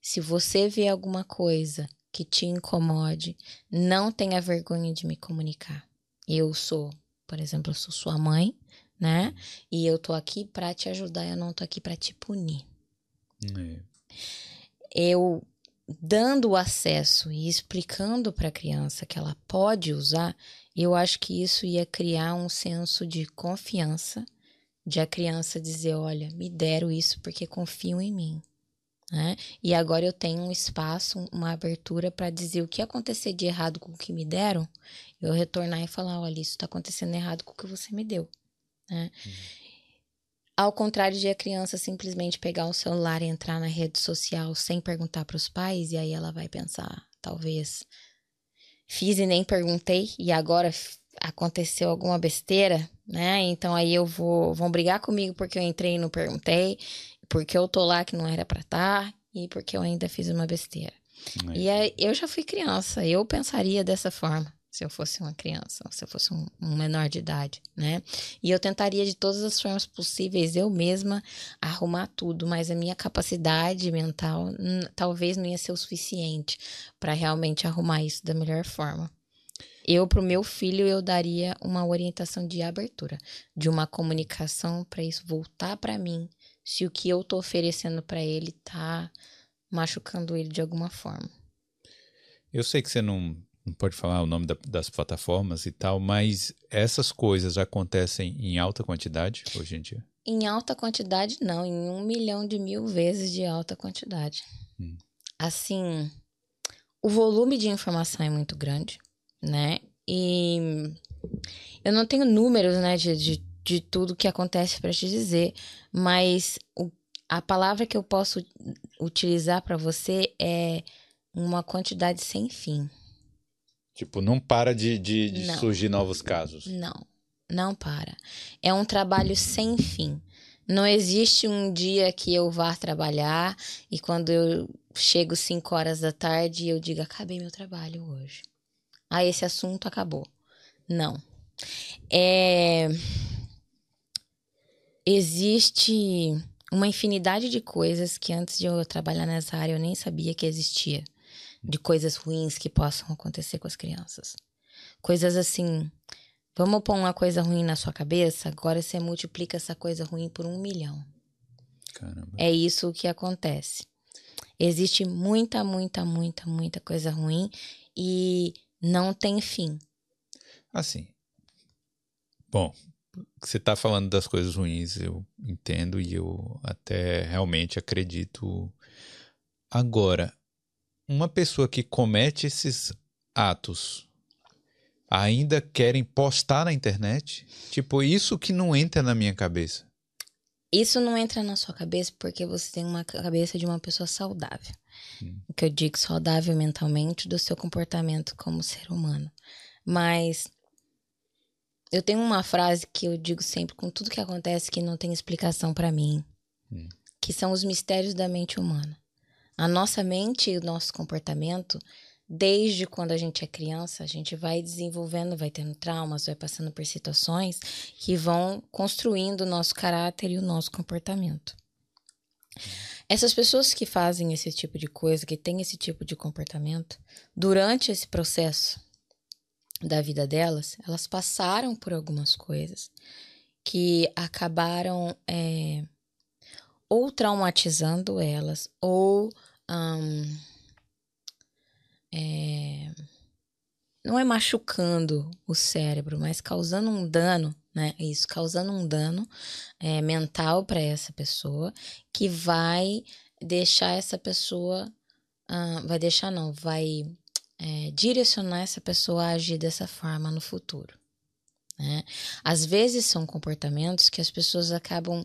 Se você vê alguma coisa que te incomode, não tenha vergonha de me comunicar. Eu sou, por exemplo, eu sou sua mãe, né? Uhum. E eu tô aqui para te ajudar, eu não tô aqui para te punir. Uhum. Eu dando o acesso e explicando para a criança que ela pode usar, eu acho que isso ia criar um senso de confiança, de a criança dizer: olha, me deram isso porque confiam em mim. Né? E agora eu tenho um espaço, uma abertura para dizer o que acontecer de errado com o que me deram, eu retornar e falar: olha, isso está acontecendo errado com o que você me deu. Né? Uhum. Ao contrário de a criança simplesmente pegar o celular e entrar na rede social sem perguntar para os pais, e aí ela vai pensar, talvez, fiz e nem perguntei, e agora aconteceu alguma besteira, né? Então aí eu vou vão brigar comigo porque eu entrei e não perguntei, porque eu tô lá que não era para estar tá, e porque eu ainda fiz uma besteira. É. E aí, eu já fui criança, eu pensaria dessa forma se eu fosse uma criança, se eu fosse um, menor de idade, né? E eu tentaria de todas as formas possíveis eu mesma arrumar tudo, mas a minha capacidade mental talvez não ia ser o suficiente para realmente arrumar isso da melhor forma. Eu para o meu filho eu daria uma orientação de abertura, de uma comunicação para isso voltar para mim, se o que eu tô oferecendo para ele tá machucando ele de alguma forma.
Eu sei que você não não pode falar o nome da, das plataformas e tal, mas essas coisas acontecem em alta quantidade hoje em dia?
Em alta quantidade, não, em um milhão de mil vezes de alta quantidade. Hum. Assim, o volume de informação é muito grande, né? E eu não tenho números, né, de, de, de tudo que acontece para te dizer, mas o, a palavra que eu posso utilizar para você é uma quantidade sem fim.
Tipo, não para de, de, de surgir novos casos.
Não, não para. É um trabalho sem fim. Não existe um dia que eu vá trabalhar e quando eu chego 5 horas da tarde eu diga, acabei meu trabalho hoje. Ah, esse assunto acabou. Não. É... Existe uma infinidade de coisas que antes de eu trabalhar nessa área eu nem sabia que existia de coisas ruins que possam acontecer com as crianças. Coisas assim. Vamos pôr uma coisa ruim na sua cabeça, agora você multiplica essa coisa ruim por um milhão. Caramba. É isso que acontece. Existe muita, muita, muita, muita coisa ruim e não tem fim.
Assim. Bom, você está falando das coisas ruins, eu entendo e eu até realmente acredito. Agora, uma pessoa que comete esses atos ainda querem postar na internet? Tipo, isso que não entra na minha cabeça.
Isso não entra na sua cabeça porque você tem uma cabeça de uma pessoa saudável. Hum. O que eu digo saudável mentalmente do seu comportamento como ser humano. Mas eu tenho uma frase que eu digo sempre com tudo que acontece que não tem explicação para mim, hum. que são os mistérios da mente humana. A nossa mente e o nosso comportamento, desde quando a gente é criança, a gente vai desenvolvendo, vai tendo traumas, vai passando por situações que vão construindo o nosso caráter e o nosso comportamento. Essas pessoas que fazem esse tipo de coisa, que têm esse tipo de comportamento, durante esse processo da vida delas, elas passaram por algumas coisas que acabaram é, ou traumatizando elas, ou um, é, não é machucando o cérebro, mas causando um dano, né? Isso, causando um dano é, mental para essa pessoa que vai deixar essa pessoa, uh, vai deixar não, vai é, direcionar essa pessoa a agir dessa forma no futuro. Né? Às vezes são comportamentos que as pessoas acabam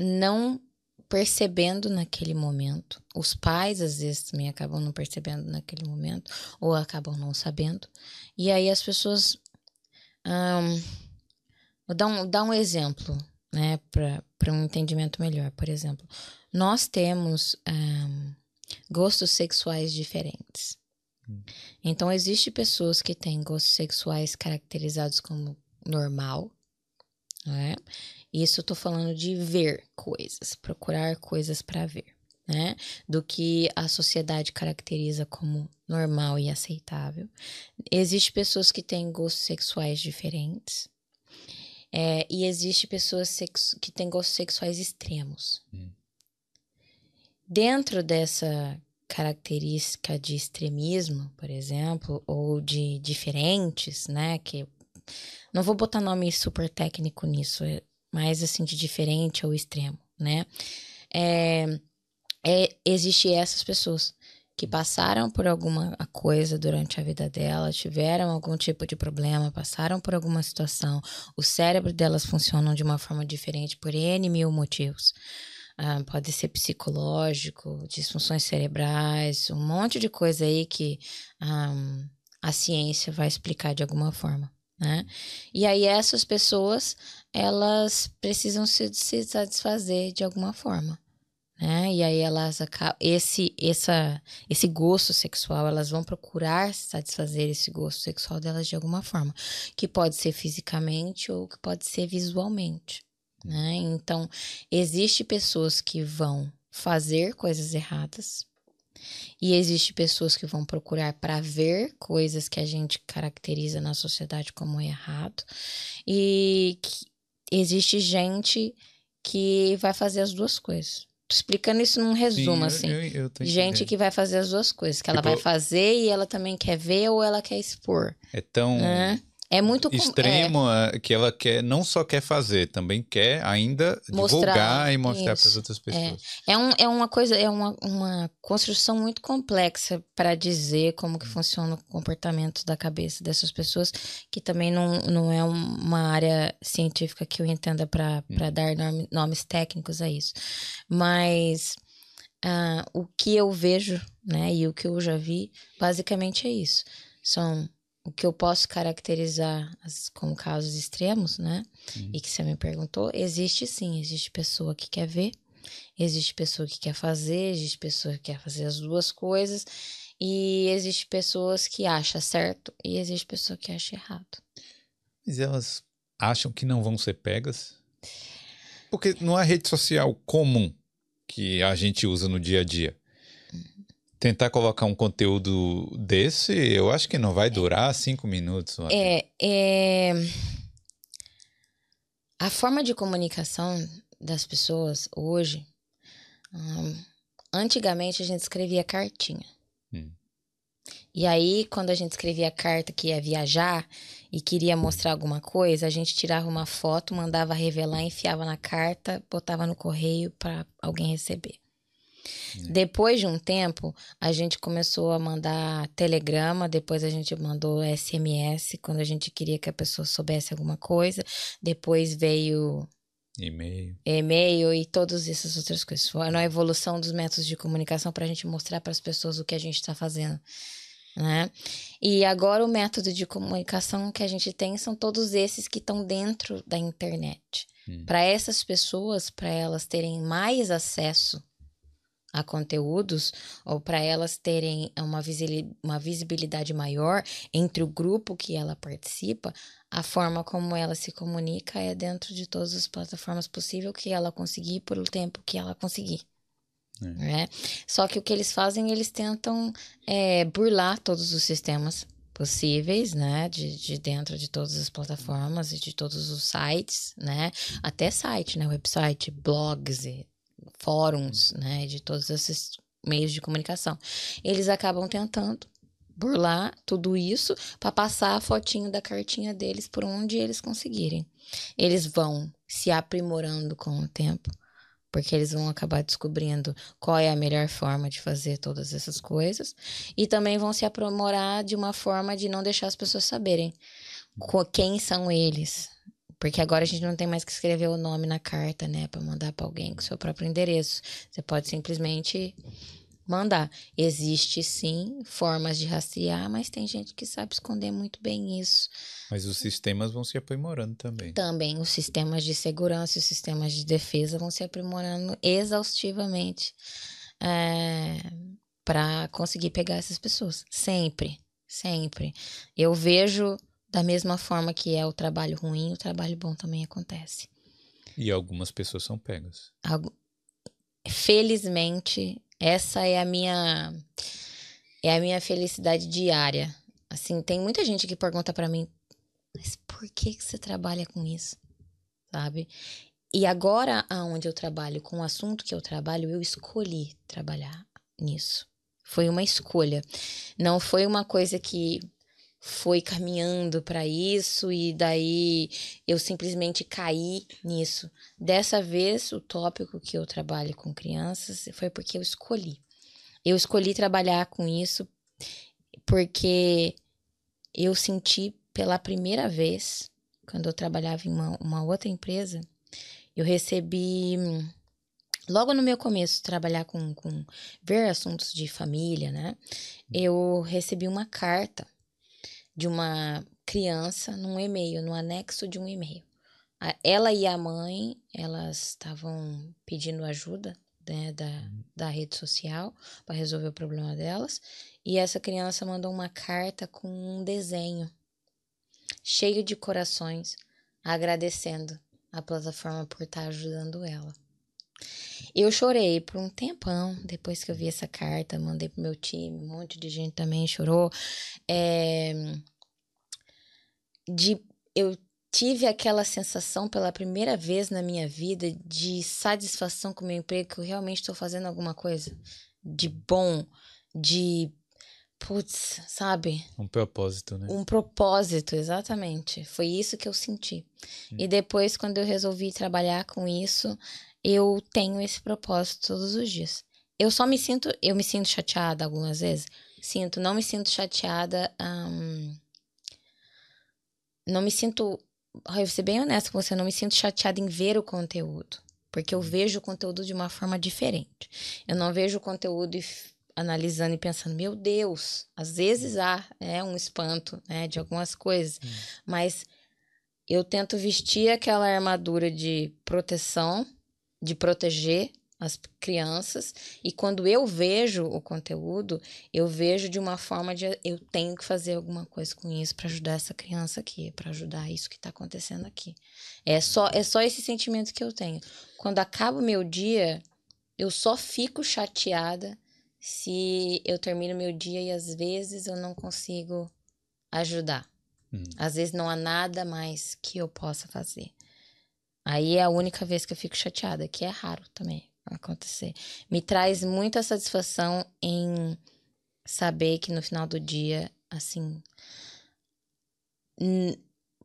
não percebendo naquele momento. Os pais, às vezes, também acabam não percebendo naquele momento, ou acabam não sabendo. E aí as pessoas. Um, vou dar um, dar um exemplo, né, para um entendimento melhor. Por exemplo, nós temos um, gostos sexuais diferentes. Hum. Então, existe pessoas que têm gostos sexuais caracterizados como normal, né? Isso eu tô falando de ver coisas, procurar coisas para ver, né? Do que a sociedade caracteriza como normal e aceitável. Existem pessoas que têm gostos sexuais diferentes. É, e existe pessoas que têm gostos sexuais extremos. Hum. Dentro dessa característica de extremismo, por exemplo, ou de diferentes, né? Que não vou botar nome super técnico nisso, mas assim de diferente ou extremo, né? É, é, existe essas pessoas que passaram por alguma coisa durante a vida dela, tiveram algum tipo de problema, passaram por alguma situação, o cérebro delas funciona de uma forma diferente por N mil motivos. Ah, pode ser psicológico, disfunções cerebrais, um monte de coisa aí que ah, a ciência vai explicar de alguma forma. Né? E aí essas pessoas elas precisam se, se satisfazer de alguma forma né? E aí elas esse essa esse gosto sexual, elas vão procurar satisfazer esse gosto sexual delas de alguma forma, que pode ser fisicamente ou que pode ser visualmente, né? Então, existe pessoas que vão fazer coisas erradas e existe pessoas que vão procurar para ver coisas que a gente caracteriza na sociedade como errado e existe gente que vai fazer as duas coisas explicando isso num resumo, Sim, assim. Eu, eu, eu Gente que vai fazer as duas coisas, que tipo, ela vai fazer e ela também quer ver ou ela quer expor.
É tão. Né?
É muito
extremo é. que ela quer não só quer fazer, também quer ainda mostrar, divulgar e mostrar para as outras pessoas.
É. é, um, é uma coisa, é uma, uma construção muito complexa para dizer como que funciona o comportamento da cabeça dessas pessoas, que também não, não é uma área científica que eu entenda para hum. dar nome, nomes técnicos a isso. Mas uh, o que eu vejo, né, e o que eu já vi, basicamente é isso. São o que eu posso caracterizar como casos extremos, né? Uhum. E que você me perguntou, existe sim, existe pessoa que quer ver, existe pessoa que quer fazer, existe pessoa que quer fazer as duas coisas, e existe pessoas que acham certo e existe pessoa que acha errado.
Mas elas acham que não vão ser pegas? Porque não é rede social comum que a gente usa no dia a dia tentar colocar um conteúdo desse, eu acho que não vai durar cinco minutos.
É, é... A forma de comunicação das pessoas hoje. Hum, antigamente a gente escrevia cartinha. Hum. E aí, quando a gente escrevia carta que ia viajar e queria mostrar alguma coisa, a gente tirava uma foto, mandava revelar, enfiava na carta, botava no correio para alguém receber. É. Depois de um tempo, a gente começou a mandar telegrama, depois a gente mandou SMS quando a gente queria que a pessoa soubesse alguma coisa. Depois veio
e-mail.
E-mail e todas essas outras coisas. Foi a evolução dos métodos de comunicação para a gente mostrar para as pessoas o que a gente está fazendo. Né? E agora o método de comunicação que a gente tem são todos esses que estão dentro da internet. Hum. Para essas pessoas, para elas terem mais acesso a conteúdos ou para elas terem uma, uma visibilidade maior entre o grupo que ela participa, a forma como ela se comunica é dentro de todas as plataformas possível que ela conseguir por o tempo que ela conseguir. É. Né? Só que o que eles fazem, eles tentam é, burlar todos os sistemas possíveis, né, de, de dentro de todas as plataformas e de todos os sites, né, até site, né, website, blogs e fóruns, né, de todos esses meios de comunicação. Eles acabam tentando burlar tudo isso para passar a fotinho da cartinha deles por onde eles conseguirem. Eles vão se aprimorando com o tempo, porque eles vão acabar descobrindo qual é a melhor forma de fazer todas essas coisas e também vão se aprimorar de uma forma de não deixar as pessoas saberem quem são eles, porque agora a gente não tem mais que escrever o nome na carta, né, para mandar para alguém com seu próprio endereço. Você pode simplesmente mandar. Existe sim formas de rastrear, mas tem gente que sabe esconder muito bem isso.
Mas os sistemas vão se aprimorando também.
Também os sistemas de segurança e os sistemas de defesa vão se aprimorando exaustivamente é, para conseguir pegar essas pessoas. Sempre, sempre. Eu vejo da mesma forma que é o trabalho ruim, o trabalho bom também acontece.
E algumas pessoas são pegas.
Felizmente, essa é a minha é a minha felicidade diária. Assim, tem muita gente que pergunta para mim, mas por que que você trabalha com isso? Sabe? E agora aonde eu trabalho com o assunto que eu trabalho, eu escolhi trabalhar nisso. Foi uma escolha. Não foi uma coisa que foi caminhando para isso e daí eu simplesmente caí nisso. Dessa vez, o tópico que eu trabalho com crianças foi porque eu escolhi. Eu escolhi trabalhar com isso porque eu senti pela primeira vez, quando eu trabalhava em uma, uma outra empresa, eu recebi logo no meu começo trabalhar com, com ver assuntos de família, né? Eu recebi uma carta de uma criança num e-mail, no anexo de um e-mail. Ela e a mãe, elas estavam pedindo ajuda né, da, da rede social para resolver o problema delas. E essa criança mandou uma carta com um desenho cheio de corações, agradecendo a plataforma por estar tá ajudando ela. Eu chorei por um tempão depois que eu vi essa carta, mandei pro meu time, um monte de gente também chorou. É, de eu tive aquela sensação pela primeira vez na minha vida de satisfação com o meu emprego, que eu realmente estou fazendo alguma coisa de bom, de putz, sabe?
Um propósito, né?
Um propósito, exatamente. Foi isso que eu senti. Hum. E depois, quando eu resolvi trabalhar com isso, eu tenho esse propósito todos os dias. Eu só me sinto, eu me sinto chateada algumas vezes. Sinto, não me sinto chateada. Um, não me sinto. Eu vou ser bem honesta com você, não me sinto chateada em ver o conteúdo. Porque eu vejo o conteúdo de uma forma diferente. Eu não vejo o conteúdo e analisando e pensando, meu Deus, às vezes há é, um espanto né, de algumas coisas, hum. mas eu tento vestir aquela armadura de proteção de proteger as crianças e quando eu vejo o conteúdo, eu vejo de uma forma de eu tenho que fazer alguma coisa com isso para ajudar essa criança aqui, para ajudar isso que está acontecendo aqui. É só é só esse sentimento que eu tenho. Quando acaba o meu dia, eu só fico chateada se eu termino meu dia e às vezes eu não consigo ajudar. Hum. Às vezes não há nada mais que eu possa fazer. Aí é a única vez que eu fico chateada, que é raro também acontecer. Me traz muita satisfação em saber que no final do dia, assim,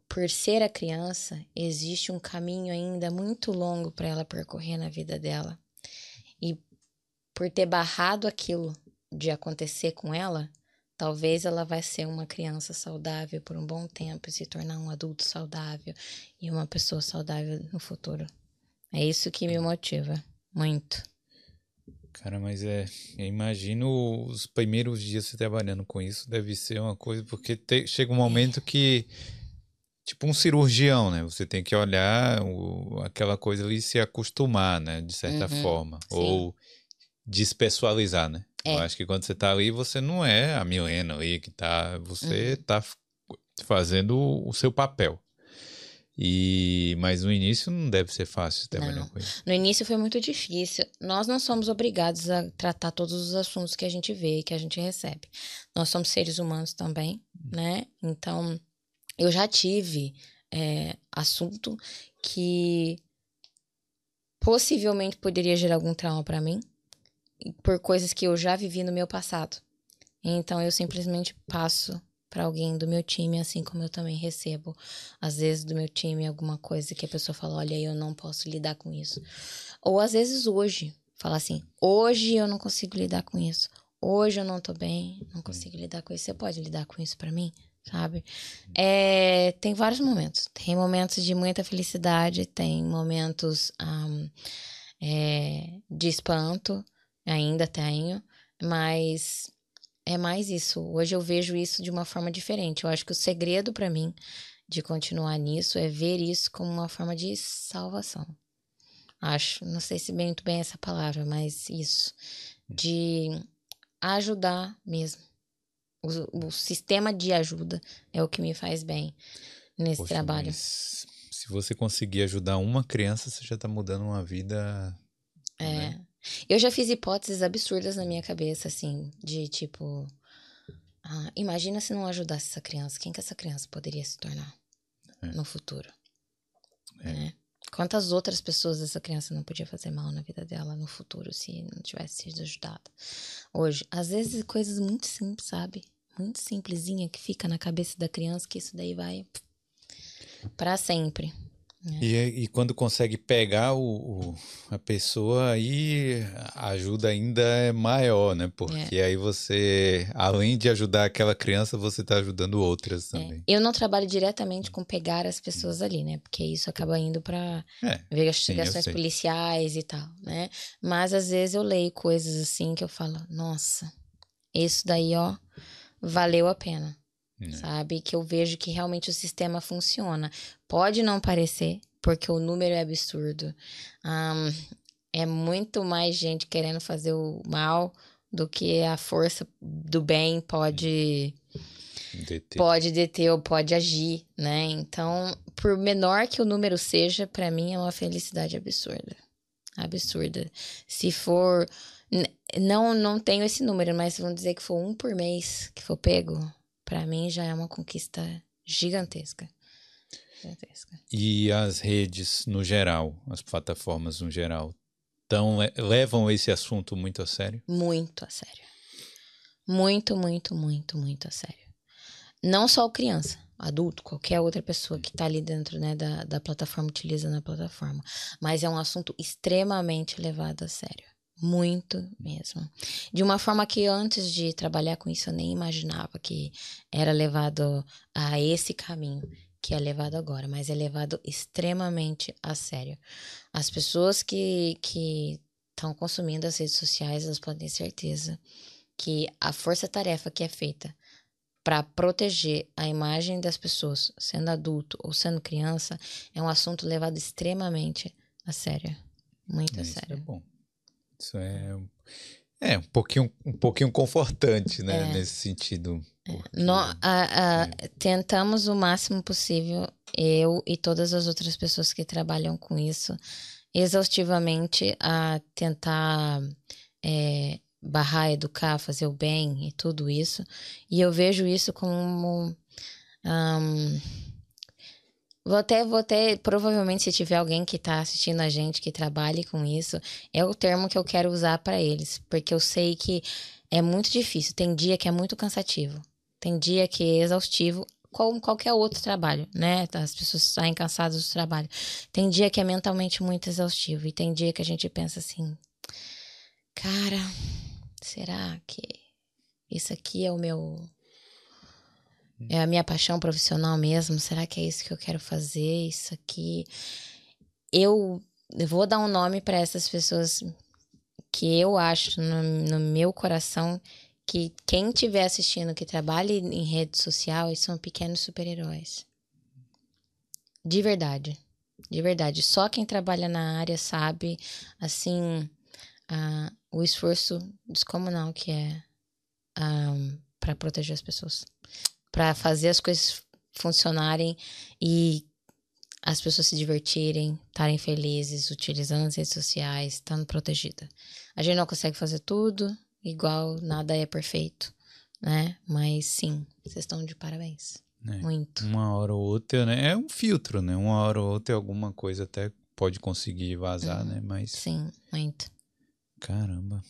por ser a criança, existe um caminho ainda muito longo para ela percorrer na vida dela. E por ter barrado aquilo de acontecer com ela, Talvez ela vai ser uma criança saudável por um bom tempo e se tornar um adulto saudável e uma pessoa saudável no futuro. É isso que me motiva muito.
Cara, mas é. Eu imagino os primeiros dias você trabalhando com isso deve ser uma coisa, porque te, chega um momento que. Tipo um cirurgião, né? Você tem que olhar o, aquela coisa ali e se acostumar, né? De certa uhum, forma. Sim. Ou despessoalizar, né? É. Eu acho que quando você tá ali, você não é a Milena aí que tá. Você uhum. tá fazendo o seu papel. E mas no início não deve ser fácil trabalhar
não.
com isso.
No início foi muito difícil. Nós não somos obrigados a tratar todos os assuntos que a gente vê e que a gente recebe. Nós somos seres humanos também, uhum. né? Então eu já tive é, assunto que possivelmente poderia gerar algum trauma para mim por coisas que eu já vivi no meu passado. Então eu simplesmente passo para alguém do meu time, assim como eu também recebo, às vezes, do meu time alguma coisa que a pessoa fala: olha, eu não posso lidar com isso. Ou às vezes hoje, fala assim: hoje eu não consigo lidar com isso. Hoje eu não tô bem, não consigo lidar com isso. Você pode lidar com isso para mim? Sabe? É, tem vários momentos. Tem momentos de muita felicidade, tem momentos um, é, de espanto, Ainda tenho, mas é mais isso. Hoje eu vejo isso de uma forma diferente. Eu acho que o segredo para mim de continuar nisso é ver isso como uma forma de salvação. Acho, não sei se bem muito bem essa palavra, mas isso de ajudar mesmo. O, o sistema de ajuda é o que me faz bem nesse Poxa, trabalho.
se você conseguir ajudar uma criança, você já está mudando uma vida.
É. Né? Eu já fiz hipóteses absurdas na minha cabeça, assim, de tipo. Ah, imagina se não ajudasse essa criança. Quem que essa criança poderia se tornar é. no futuro? É. Né? Quantas outras pessoas essa criança não podia fazer mal na vida dela no futuro se não tivesse sido ajudada? Hoje, às vezes coisas muito simples, sabe? Muito simplesinha que fica na cabeça da criança que isso daí vai para sempre.
É. E, e, quando consegue pegar o, o, a pessoa, aí a ajuda ainda é maior, né? Porque é. aí você, além de ajudar aquela criança, você está ajudando outras é. também.
É. Eu não trabalho diretamente com pegar as pessoas ali, né? Porque isso acaba indo para é, investigações sim, policiais e tal, né? Mas às vezes eu leio coisas assim que eu falo, nossa, isso daí, ó, valeu a pena. É. Sabe? Que eu vejo que realmente o sistema funciona. Pode não parecer, porque o número é absurdo. Um, é muito mais gente querendo fazer o mal do que a força do bem pode deter. pode deter ou pode agir, né? Então, por menor que o número seja, para mim é uma felicidade absurda. Absurda. Se for não não tenho esse número, mas vamos dizer que for um por mês que for pego, para mim já é uma conquista gigantesca.
E as redes no geral, as plataformas no geral, tão, levam esse assunto muito a sério?
Muito a sério. Muito, muito, muito, muito a sério. Não só o criança, adulto, qualquer outra pessoa que está ali dentro né, da, da plataforma, utilizando a plataforma. Mas é um assunto extremamente levado a sério. Muito mesmo. De uma forma que antes de trabalhar com isso eu nem imaginava que era levado a esse caminho que é levado agora, mas é levado extremamente a sério. As pessoas que que estão consumindo as redes sociais, elas podem ter certeza que a força-tarefa que é feita para proteger a imagem das pessoas, sendo adulto ou sendo criança, é um assunto levado extremamente a sério. Muito a sério.
Isso é bom. Isso é, é um pouquinho, um pouquinho confortante, né? É. Nesse sentido.
Porque... No, a, a, é. Tentamos o máximo possível, eu e todas as outras pessoas que trabalham com isso, exaustivamente a tentar é, barrar, educar, fazer o bem e tudo isso. E eu vejo isso como. Um, Vou até, vou até, provavelmente, se tiver alguém que está assistindo a gente que trabalhe com isso, é o termo que eu quero usar para eles, porque eu sei que é muito difícil. Tem dia que é muito cansativo. Tem dia que é exaustivo, como qualquer outro trabalho, né? As pessoas saem cansadas do trabalho. Tem dia que é mentalmente muito exaustivo. E tem dia que a gente pensa assim: cara, será que isso aqui é o meu. É a minha paixão profissional mesmo? Será que é isso que eu quero fazer? Isso aqui. Eu vou dar um nome para essas pessoas que eu acho no, no meu coração que quem estiver assistindo que trabalhe em rede social, eles são pequenos super-heróis. De verdade. De verdade. Só quem trabalha na área sabe, assim, uh, o esforço descomunal que é para proteger as pessoas. Para fazer as coisas funcionarem e as pessoas se divertirem, estarem felizes, utilizando as redes sociais, estando protegida. A gente não consegue fazer tudo, igual nada é perfeito, né? Mas sim, vocês estão de parabéns. É, muito.
Uma hora ou outra, né? É um filtro, né? Uma hora ou outra alguma coisa até pode conseguir vazar, uhum. né? Mas.
Sim, muito.
Caramba.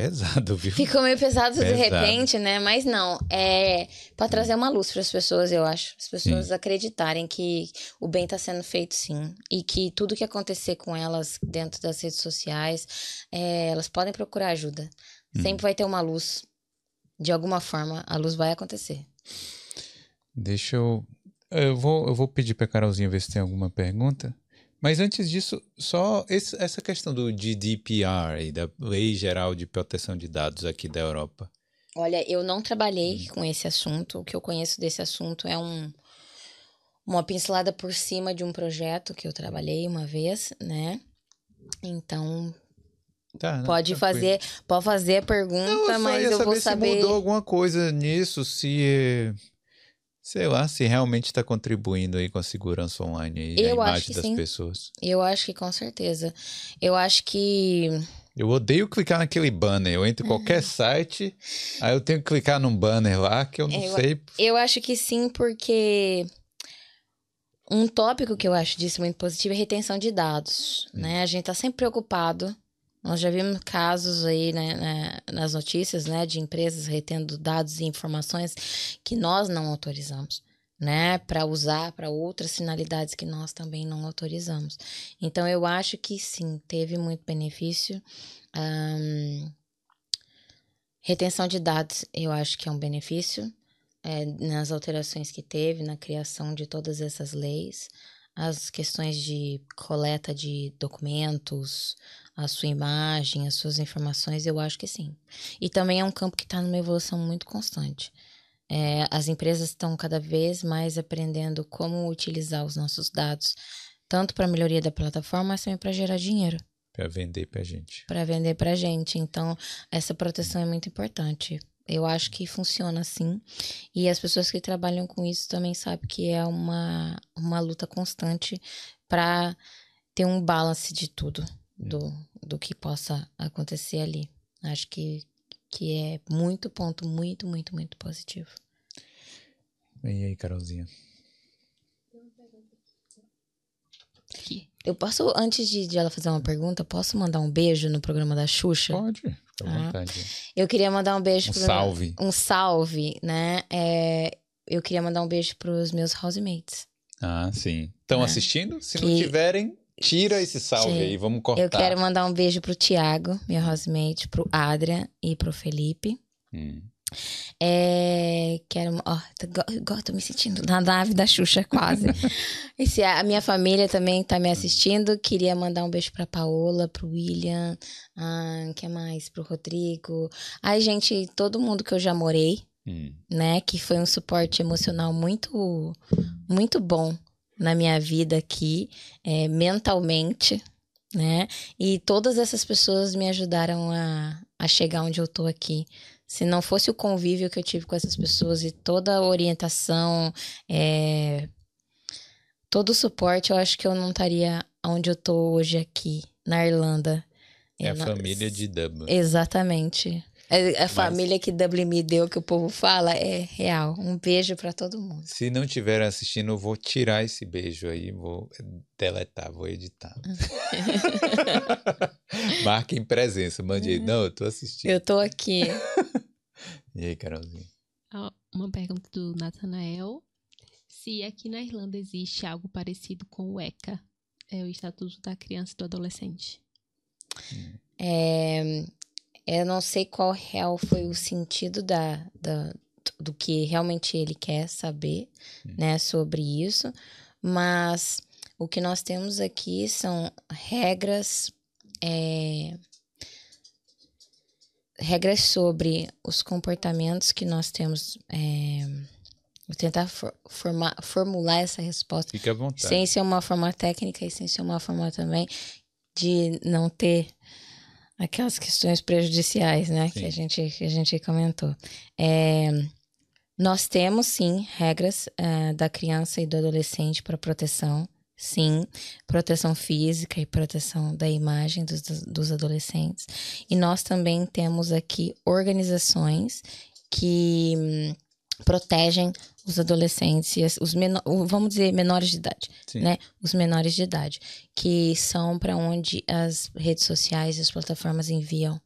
Pesado, viu?
Ficou meio pesado, pesado, de repente, né? Mas não, é para trazer uma luz para as pessoas, eu acho. As pessoas sim. acreditarem que o bem está sendo feito sim. E que tudo que acontecer com elas dentro das redes sociais, é, elas podem procurar ajuda. Hum. Sempre vai ter uma luz. De alguma forma, a luz vai acontecer.
Deixa eu. Eu vou, eu vou pedir para Carolzinha ver se tem alguma pergunta. Mas antes disso, só esse, essa questão do GDPR e da Lei Geral de Proteção de Dados aqui da Europa.
Olha, eu não trabalhei hum. com esse assunto. O que eu conheço desse assunto é um, uma pincelada por cima de um projeto que eu trabalhei uma vez, né? Então, Tá, não, pode fazer, pode fazer a pergunta, não, mas eu vou saber.
Se mudou alguma coisa nisso, se sei lá, se realmente está contribuindo aí com a segurança online e eu a imagem das sim. pessoas.
Eu acho que com certeza. Eu acho que.
Eu odeio clicar naquele banner. Eu entro em qualquer uhum. site, aí eu tenho que clicar num banner lá que eu não
eu,
sei.
Eu acho que sim, porque um tópico que eu acho disso muito positivo é retenção de dados, hum. né? A gente está sempre preocupado. Nós já vimos casos aí né, né, nas notícias, né, de empresas retendo dados e informações que nós não autorizamos, né, para usar para outras finalidades que nós também não autorizamos. Então eu acho que sim, teve muito benefício. Um, retenção de dados, eu acho que é um benefício é, nas alterações que teve, na criação de todas essas leis, as questões de coleta de documentos, a sua imagem, as suas informações, eu acho que sim. E também é um campo que está numa evolução muito constante. É, as empresas estão cada vez mais aprendendo como utilizar os nossos dados, tanto para a melhoria da plataforma, mas também para gerar dinheiro.
Para vender para gente.
Para vender para gente. Então, essa proteção é muito importante. Eu acho que funciona assim. E as pessoas que trabalham com isso também sabem que é uma, uma luta constante para ter um balance de tudo, do, do que possa acontecer ali. Acho que, que é muito ponto, muito, muito, muito positivo.
E aí, Carolzinha?
Eu posso, antes de, de, ela fazer uma pergunta, posso mandar um beijo no programa da Xuxa?
Pode. Ah,
eu queria mandar um beijo.
Um pro, salve.
Um salve, né? É, eu queria mandar um beijo pros meus housemates.
Ah, sim. Estão é. assistindo? Se que... não tiverem, tira esse salve sim. aí, vamos cortar.
Eu quero mandar um beijo pro Tiago, meu housemate, pro Adrian e pro Felipe. Hum. É, quero. Ó, tô, tô, me sentindo na nave da Xuxa, quase. Esse, a minha família também tá me assistindo. Queria mandar um beijo pra Paola, pro William, ah, que mais? Pro Rodrigo. Ai, gente, todo mundo que eu já morei, hum. né? Que foi um suporte emocional muito, muito bom na minha vida aqui, é, mentalmente, né? E todas essas pessoas me ajudaram a, a chegar onde eu tô aqui se não fosse o convívio que eu tive com essas pessoas e toda a orientação, é, todo o suporte, eu acho que eu não estaria onde eu tô hoje aqui, na Irlanda.
É a família de Dublin.
Exatamente. A, a Mas... família que Dublin me deu, que o povo fala, é real. Um beijo para todo mundo.
Se não estiver assistindo, eu vou tirar esse beijo aí, vou deletar, vou editar. Marquem presença, mande aí. Uhum. Não, eu tô assistindo.
Eu tô aqui.
e aí, Carolzinha?
Uma pergunta do Nathanael. Se aqui na Irlanda existe algo parecido com o ECA, é o Estatuto da Criança e do Adolescente.
Hum. É, eu não sei qual real foi o sentido da, da, do que realmente ele quer saber, né, sobre isso, mas o que nós temos aqui são regras é, regras sobre os comportamentos que nós temos. É, vou tentar for, formar, formular essa resposta.
Fique à vontade.
Sem ser uma forma técnica e sem ser uma forma também de não ter aquelas questões prejudiciais, né? Que a, gente, que a gente comentou. É, nós temos, sim, regras uh, da criança e do adolescente para proteção sim, proteção física e proteção da imagem dos, dos adolescentes. E nós também temos aqui organizações que hum, protegem os adolescentes, os menor, vamos dizer menores de idade, Sim. né? Os menores de idade, que são para onde as redes sociais e as plataformas enviam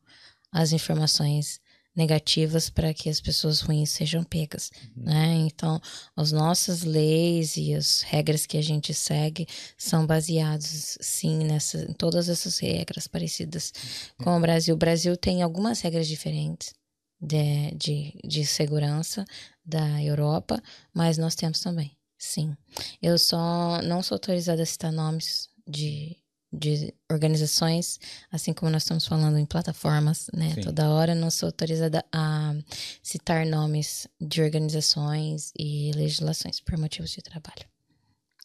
as informações negativas para que as pessoas ruins sejam pegas, uhum. né? Então, as nossas leis e as regras que a gente segue são baseados, sim, nessa, em todas essas regras parecidas uhum. com o Brasil. O Brasil tem algumas regras diferentes de, de, de segurança da Europa, mas nós temos também, sim. Eu só não sou autorizada a citar nomes de de organizações, assim como nós estamos falando em plataformas, né? Sim. Toda hora não sou autorizada a citar nomes de organizações e legislações por motivos de trabalho.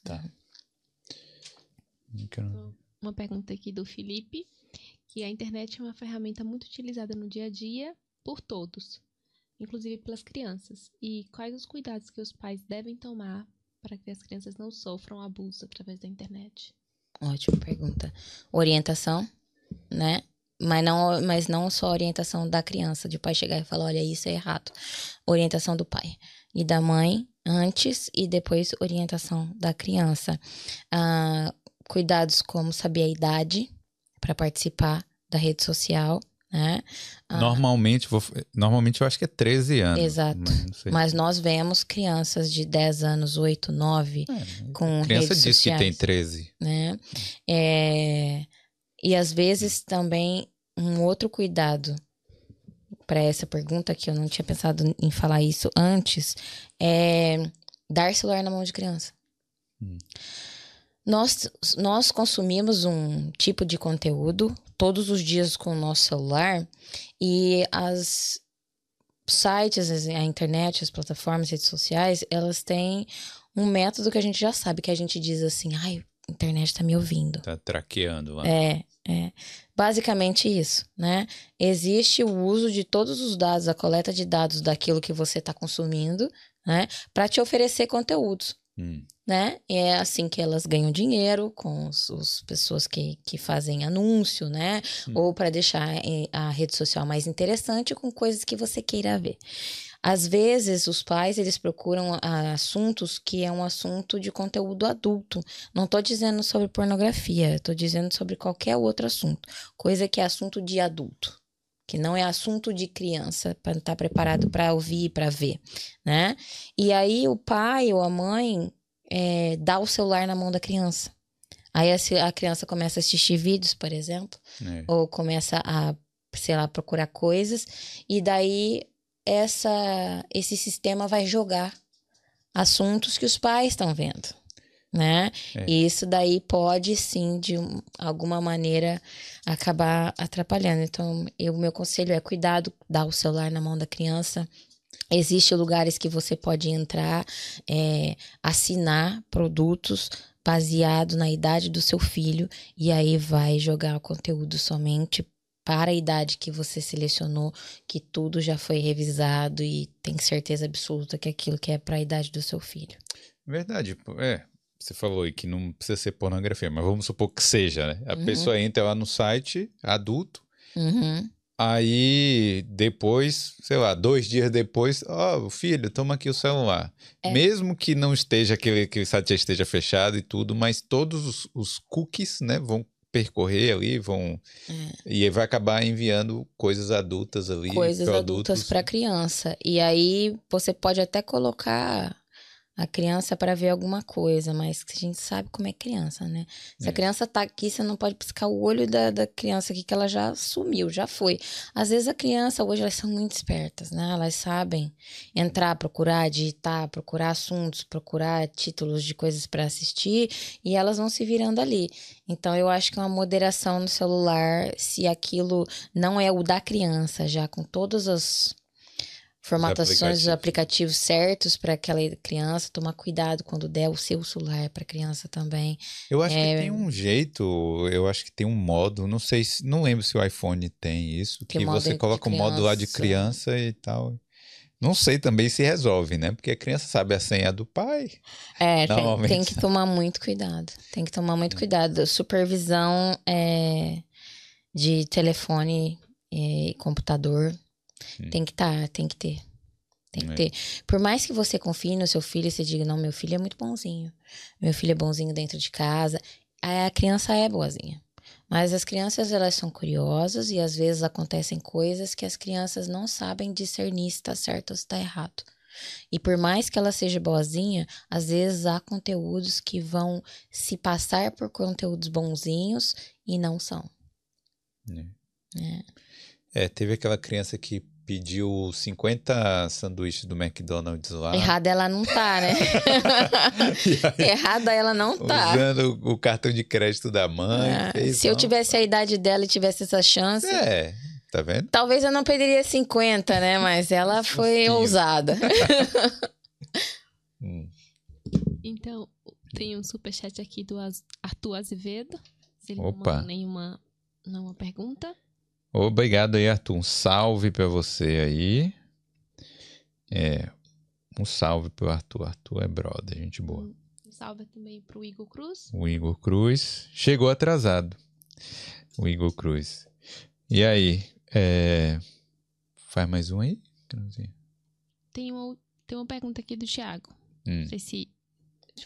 Tá.
Uma pergunta aqui do Felipe, que a internet é uma ferramenta muito utilizada no dia a dia por todos, inclusive pelas crianças. E quais os cuidados que os pais devem tomar para que as crianças não sofram abuso através da internet?
Ótima pergunta. Orientação, né? Mas não, mas não só orientação da criança, de pai chegar e falar, olha, isso é errado. Orientação do pai e da mãe, antes e depois orientação da criança. Ah, cuidados como saber a idade para participar da rede social, né?
Ah, normalmente, vou, normalmente eu acho que é 13 anos.
Exato. Mas, mas nós vemos crianças de 10 anos, 8, 9 é, com criança diz sociais,
que tem 13.
Né? É, e às vezes também um outro cuidado para essa pergunta que eu não tinha pensado em falar isso antes é dar celular na mão de criança. Hum. Nós, nós consumimos um tipo de conteúdo todos os dias com o nosso celular e as sites, a internet, as plataformas, as redes sociais, elas têm um método que a gente já sabe, que a gente diz assim, ai, a internet tá me ouvindo.
Tá traqueando lá.
É, é. Basicamente isso, né? Existe o uso de todos os dados, a coleta de dados daquilo que você está consumindo, né? Para te oferecer conteúdos. Hum. Né? E é assim que elas ganham dinheiro com as pessoas que, que fazem anúncio, né? Hum. Ou para deixar a rede social mais interessante com coisas que você queira ver. Às vezes, os pais, eles procuram assuntos que é um assunto de conteúdo adulto. Não estou dizendo sobre pornografia, estou dizendo sobre qualquer outro assunto. Coisa que é assunto de adulto que não é assunto de criança, para estar tá preparado para ouvir, para ver, né? E aí o pai ou a mãe é, dá o celular na mão da criança. Aí a, a criança começa a assistir vídeos, por exemplo, é. ou começa a, sei lá, procurar coisas, e daí essa, esse sistema vai jogar assuntos que os pais estão vendo né? É. E isso daí pode sim, de alguma maneira, acabar atrapalhando. Então, o meu conselho é cuidado, dar o celular na mão da criança. Existem lugares que você pode entrar, é, assinar produtos baseado na idade do seu filho e aí vai jogar o conteúdo somente para a idade que você selecionou, que tudo já foi revisado e tem certeza absoluta que aquilo que é para a idade do seu filho.
Verdade, é você falou aí que não precisa ser pornografia, mas vamos supor que seja, né? A uhum. pessoa entra lá no site adulto,
uhum.
aí depois, sei lá, dois dias depois, ó, oh, filho, toma aqui o celular. É. Mesmo que não esteja, aquele, que o site já esteja fechado e tudo, mas todos os, os cookies, né, vão percorrer ali, vão. É. E vai acabar enviando coisas adultas ali.
Coisas adultas para criança. E aí você pode até colocar a criança para ver alguma coisa, mas a gente sabe como é criança, né? Se é. a criança tá aqui, você não pode piscar o olho da, da criança aqui, que ela já sumiu, já foi. Às vezes a criança, hoje, elas são muito espertas, né? Elas sabem entrar, procurar, digitar, procurar assuntos, procurar títulos de coisas para assistir e elas vão se virando ali. Então, eu acho que é uma moderação no celular, se aquilo não é o da criança, já com todas as formatações dos aplicativos certos para aquela criança, tomar cuidado quando der o seu celular para a criança também.
Eu acho é... que tem um jeito, eu acho que tem um modo, não sei se, não lembro se o iPhone tem isso, que, que você coloca o modo lá de criança e tal. Não sei também se resolve, né? Porque a criança sabe a senha do pai.
É, tem, tem, que tomar muito cuidado. Tem que tomar muito cuidado. Supervisão é, de telefone e computador Tem que estar, tá, tem que ter. Tem que é. ter. Por mais que você confie no seu filho e você diga, não, meu filho é muito bonzinho. Meu filho é bonzinho dentro de casa. A criança é boazinha. Mas as crianças, elas são curiosas e às vezes acontecem coisas que as crianças não sabem discernir se está certo ou se está errado. E por mais que ela seja boazinha, às vezes há conteúdos que vão se passar por conteúdos bonzinhos e não são.
É. É. É, teve aquela criança que pediu 50 sanduíches do McDonald's lá.
Errada ela não tá, né? Errada ela não tá.
Usando o cartão de crédito da mãe. Ah,
fez, se eu tivesse a idade dela e tivesse essa chance.
É, tá vendo?
Talvez eu não pediria 50, né? Mas ela foi ousada.
hum. Então, tem um superchat aqui do Arthur Azevedo. Se ele Opa. não nenhuma, nenhuma pergunta.
Obrigado aí, Arthur. Um salve para você aí. É, um salve pro Arthur. Arthur é brother, gente boa.
Um salve também pro Igor Cruz.
O Igor Cruz chegou atrasado. O Igor Cruz. E aí, é... faz mais um aí?
Tem uma, tem uma pergunta aqui do Thiago. Hum. Não sei se.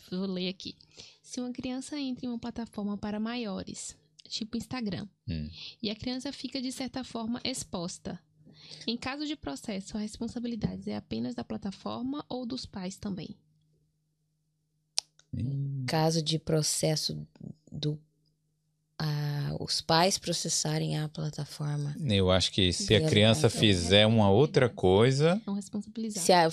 Vou ler aqui. Se uma criança entra em uma plataforma para maiores, tipo Instagram, hum. e a criança fica de certa forma exposta. Em caso de processo, a responsabilidade é apenas da plataforma ou dos pais também?
Hum. Caso de processo do os pais processarem a plataforma.
Eu acho que se a criança fizer uma outra coisa.
Não responsabilizar.
Se a,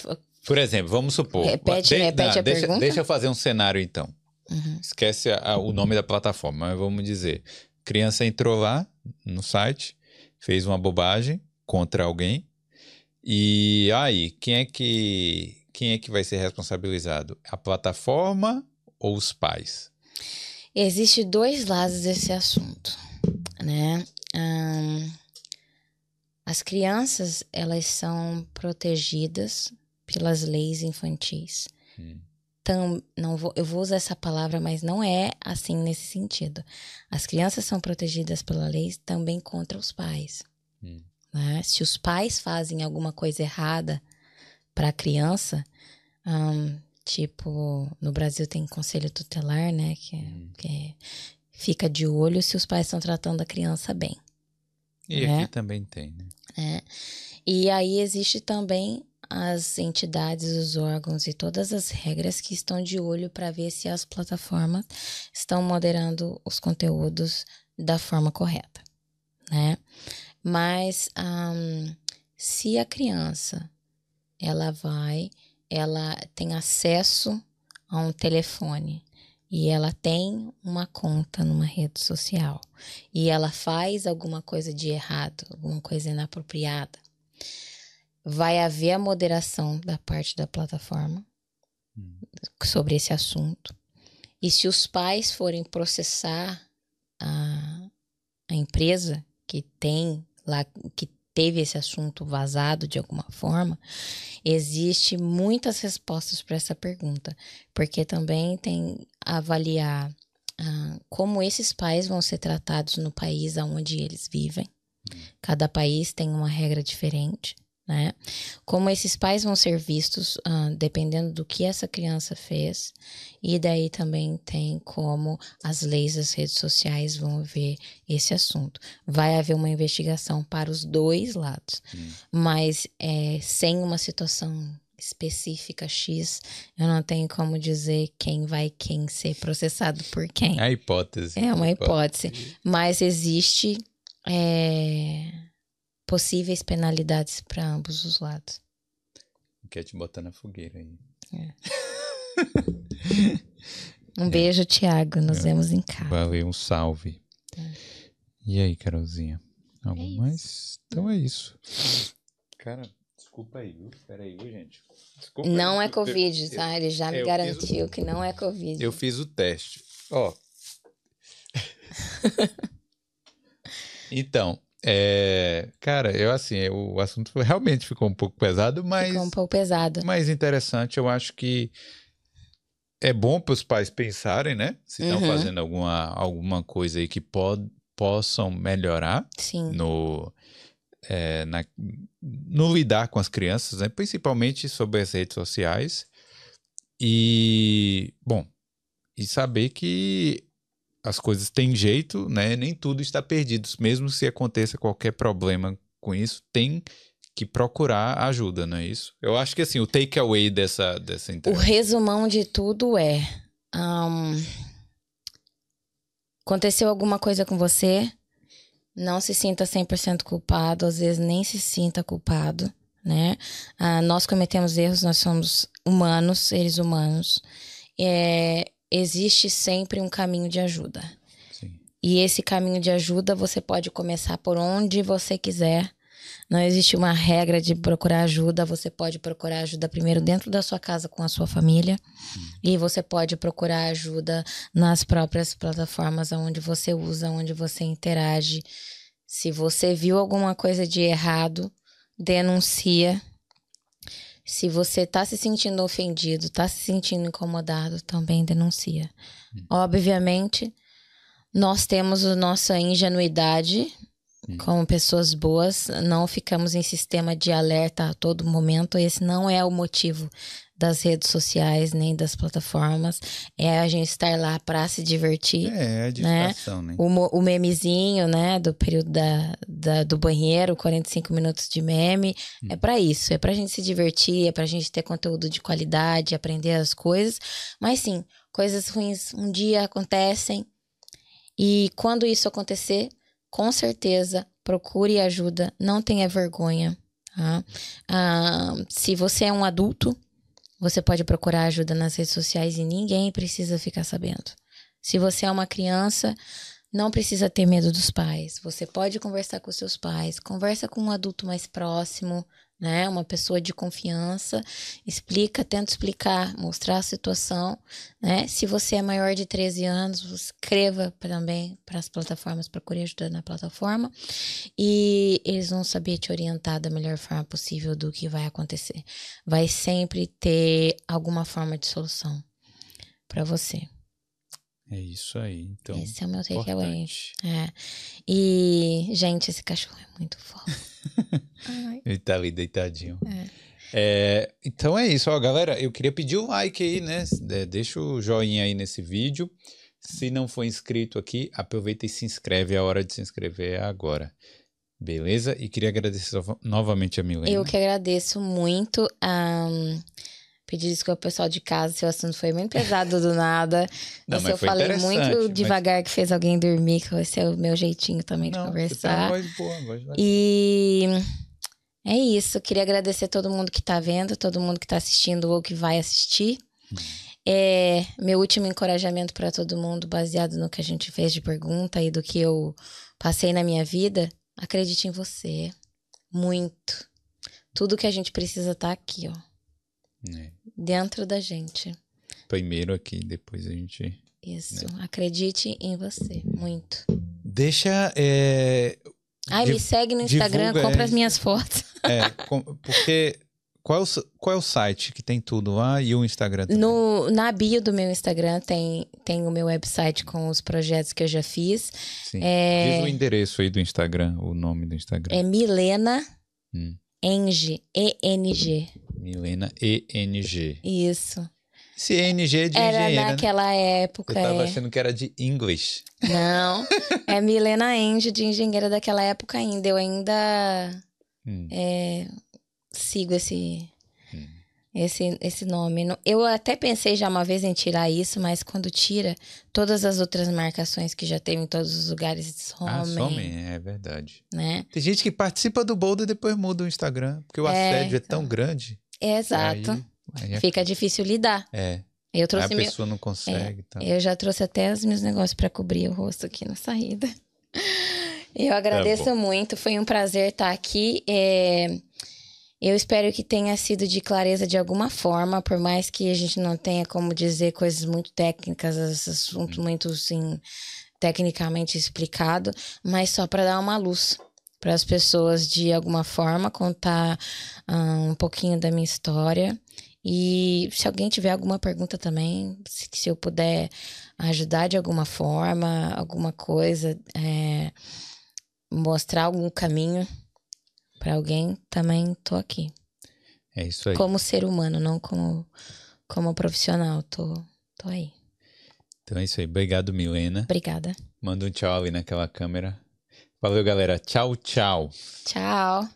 por exemplo, vamos supor.
Repete, de, repete não, a
deixa,
pergunta.
Deixa eu fazer um cenário então. Uhum. Esquece a, a, o nome da plataforma, mas vamos dizer: criança entrou lá no site, fez uma bobagem contra alguém. E aí, quem é que quem é que vai ser responsabilizado? A plataforma ou os pais?
Existem dois lados desse assunto, né? as crianças, elas são protegidas pelas leis infantis. Hum. Tam, não vou, eu vou usar essa palavra, mas não é assim nesse sentido. As crianças são protegidas pela lei também contra os pais. Hum. Né? Se os pais fazem alguma coisa errada para a criança, um, Tipo, no Brasil tem conselho tutelar, né? Que, hum. que é, fica de olho se os pais estão tratando a criança bem.
E né? aqui também tem, né?
É. E aí existe também as entidades, os órgãos e todas as regras que estão de olho para ver se as plataformas estão moderando os conteúdos da forma correta, né? Mas um, se a criança ela vai ela tem acesso a um telefone e ela tem uma conta numa rede social e ela faz alguma coisa de errado, alguma coisa inapropriada, vai haver a moderação da parte da plataforma hum. sobre esse assunto. E se os pais forem processar a, a empresa que tem lá, que teve esse assunto vazado de alguma forma, existe muitas respostas para essa pergunta, porque também tem avaliar ah, como esses pais vão ser tratados no país onde eles vivem. Cada país tem uma regra diferente né? Como esses pais vão ser vistos uh, dependendo do que essa criança fez, e daí também tem como as leis das redes sociais vão ver esse assunto. Vai haver uma investigação para os dois lados, hum. mas é, sem uma situação específica X, eu não tenho como dizer quem vai quem ser processado por quem.
É a hipótese.
É uma hipótese. hipótese. Mas existe. É possíveis penalidades para ambos os lados.
Quer te botar na fogueira aí.
É. um é. beijo, Tiago. Nos é. vemos em casa.
Valeu, um salve. É. E aí, Carolzinha? Algo é mais? Então é isso. Cara, desculpa aí, viu? Pera aí, viu, gente? Desculpa
não aí, é Covid, eu, tá? Ele já me garantiu o... que não é Covid.
Eu fiz o teste. Ó. então, é, cara, eu assim, o assunto realmente ficou um pouco pesado, mas.
Ficou um pouco pesado.
Mas interessante, eu acho que é bom para os pais pensarem, né? Se estão uhum. fazendo alguma, alguma coisa aí que pod, possam melhorar
Sim.
no. É, na, no lidar com as crianças, né? principalmente sobre as redes sociais. E, bom, e saber que as coisas têm jeito, né? Nem tudo está perdido. Mesmo se aconteça qualquer problema com isso, tem que procurar ajuda, não é isso? Eu acho que assim, o takeaway dessa, dessa
entrevista. O resumão de tudo é. Um, aconteceu alguma coisa com você, não se sinta 100% culpado, às vezes nem se sinta culpado, né? Uh, nós cometemos erros, nós somos humanos, seres humanos. É, existe sempre um caminho de ajuda. Sim. E esse caminho de ajuda você pode começar por onde você quiser. Não existe uma regra de procurar ajuda. Você pode procurar ajuda primeiro dentro da sua casa com a sua família. Hum. E você pode procurar ajuda nas próprias plataformas onde você usa, onde você interage. Se você viu alguma coisa de errado, denuncia se você está se sentindo ofendido, está se sentindo incomodado, também denuncia. Hum. Obviamente, nós temos a nossa ingenuidade hum. como pessoas boas, não ficamos em sistema de alerta a todo momento. Esse não é o motivo das redes sociais, nem das plataformas. É a gente estar lá para se divertir.
É, é distração, né? né?
O, o memezinho, né? Do período da, da, do banheiro, 45 minutos de meme. Hum. É para isso. É pra gente se divertir, é pra gente ter conteúdo de qualidade, aprender as coisas. Mas sim, coisas ruins um dia acontecem. E quando isso acontecer, com certeza procure ajuda, não tenha vergonha. Tá? Ah, se você é um adulto, você pode procurar ajuda nas redes sociais e ninguém precisa ficar sabendo. Se você é uma criança, não precisa ter medo dos pais. Você pode conversar com seus pais, conversa com um adulto mais próximo, né? Uma pessoa de confiança, explica, tenta explicar, mostrar a situação, né? Se você é maior de 13 anos, escreva também para as plataformas, procure ajuda na plataforma e eles vão saber te orientar da melhor forma possível do que vai acontecer. Vai sempre ter alguma forma de solução para você.
É isso aí. Então,
esse é o meu takeaway. É. E, gente, esse cachorro é muito fofo.
Ele tá ali deitadinho. É. É, então é isso, ó, galera. Eu queria pedir o um like aí, né? Deixa o joinha aí nesse vídeo. Se não for inscrito aqui, aproveita e se inscreve. É a hora de se inscrever agora. Beleza? E queria agradecer novamente a Milena.
Eu que agradeço muito. Um, Pedir desculpa ao pessoal de casa se o assunto foi muito pesado do nada. Não, se eu falei muito devagar mas... que fez alguém dormir, que esse é o meu jeitinho também de Não, conversar. Voz boa, voz e é isso. Queria agradecer todo mundo que tá vendo, todo mundo que tá assistindo ou que vai assistir. Hum. É, meu último encorajamento para todo mundo, baseado no que a gente fez de pergunta e do que eu passei na minha vida, acredite em você. Muito. Tudo que a gente precisa tá aqui, ó. É. Dentro da gente.
Primeiro aqui, depois a gente.
Isso. Né? Acredite em você. Muito.
Deixa. É...
Ai, me segue no Instagram, compra as minhas fotos.
É, porque. Qual é, o, qual é o site que tem tudo lá e o Instagram também?
No, na bio do meu Instagram tem, tem o meu website com os projetos que eu já fiz.
Sim. É... Diz o endereço aí do Instagram, o nome do Instagram.
É Milena hum. Eng, E-N-G.
Milena ENG.
Isso.
Esse ENG é de
era
engenheira,
Era naquela
né?
época.
Eu tava
é.
achando que era de English.
Não, é Milena Eng de engenheira daquela época ainda. Eu ainda hum. é, sigo esse. Esse, esse nome. Eu até pensei já uma vez em tirar isso, mas quando tira, todas as outras marcações que já tem em todos os lugares somem. Ah, somem,
é verdade.
Né?
Tem gente que participa do Boulder e depois muda o Instagram, porque o é, assédio é tão então. grande.
Exato. Aí, aí é... Fica difícil lidar.
É.
Eu trouxe
aí a pessoa meu... não consegue. É,
tá. Eu já trouxe até os meus negócios para cobrir o rosto aqui na saída. Eu agradeço é muito, foi um prazer estar aqui. É... Eu espero que tenha sido de clareza de alguma forma, por mais que a gente não tenha como dizer coisas muito técnicas, assuntos hum. muito assim, tecnicamente explicado, mas só para dar uma luz para as pessoas de alguma forma, contar um pouquinho da minha história. E se alguém tiver alguma pergunta também, se, se eu puder ajudar de alguma forma, alguma coisa, é, mostrar algum caminho para alguém, também tô aqui.
É isso aí.
Como ser humano, não como, como profissional, tô, tô aí.
Então é isso aí. Obrigado, Milena.
Obrigada.
Manda um tchau ali naquela câmera. Valeu, galera. Tchau, tchau.
Tchau.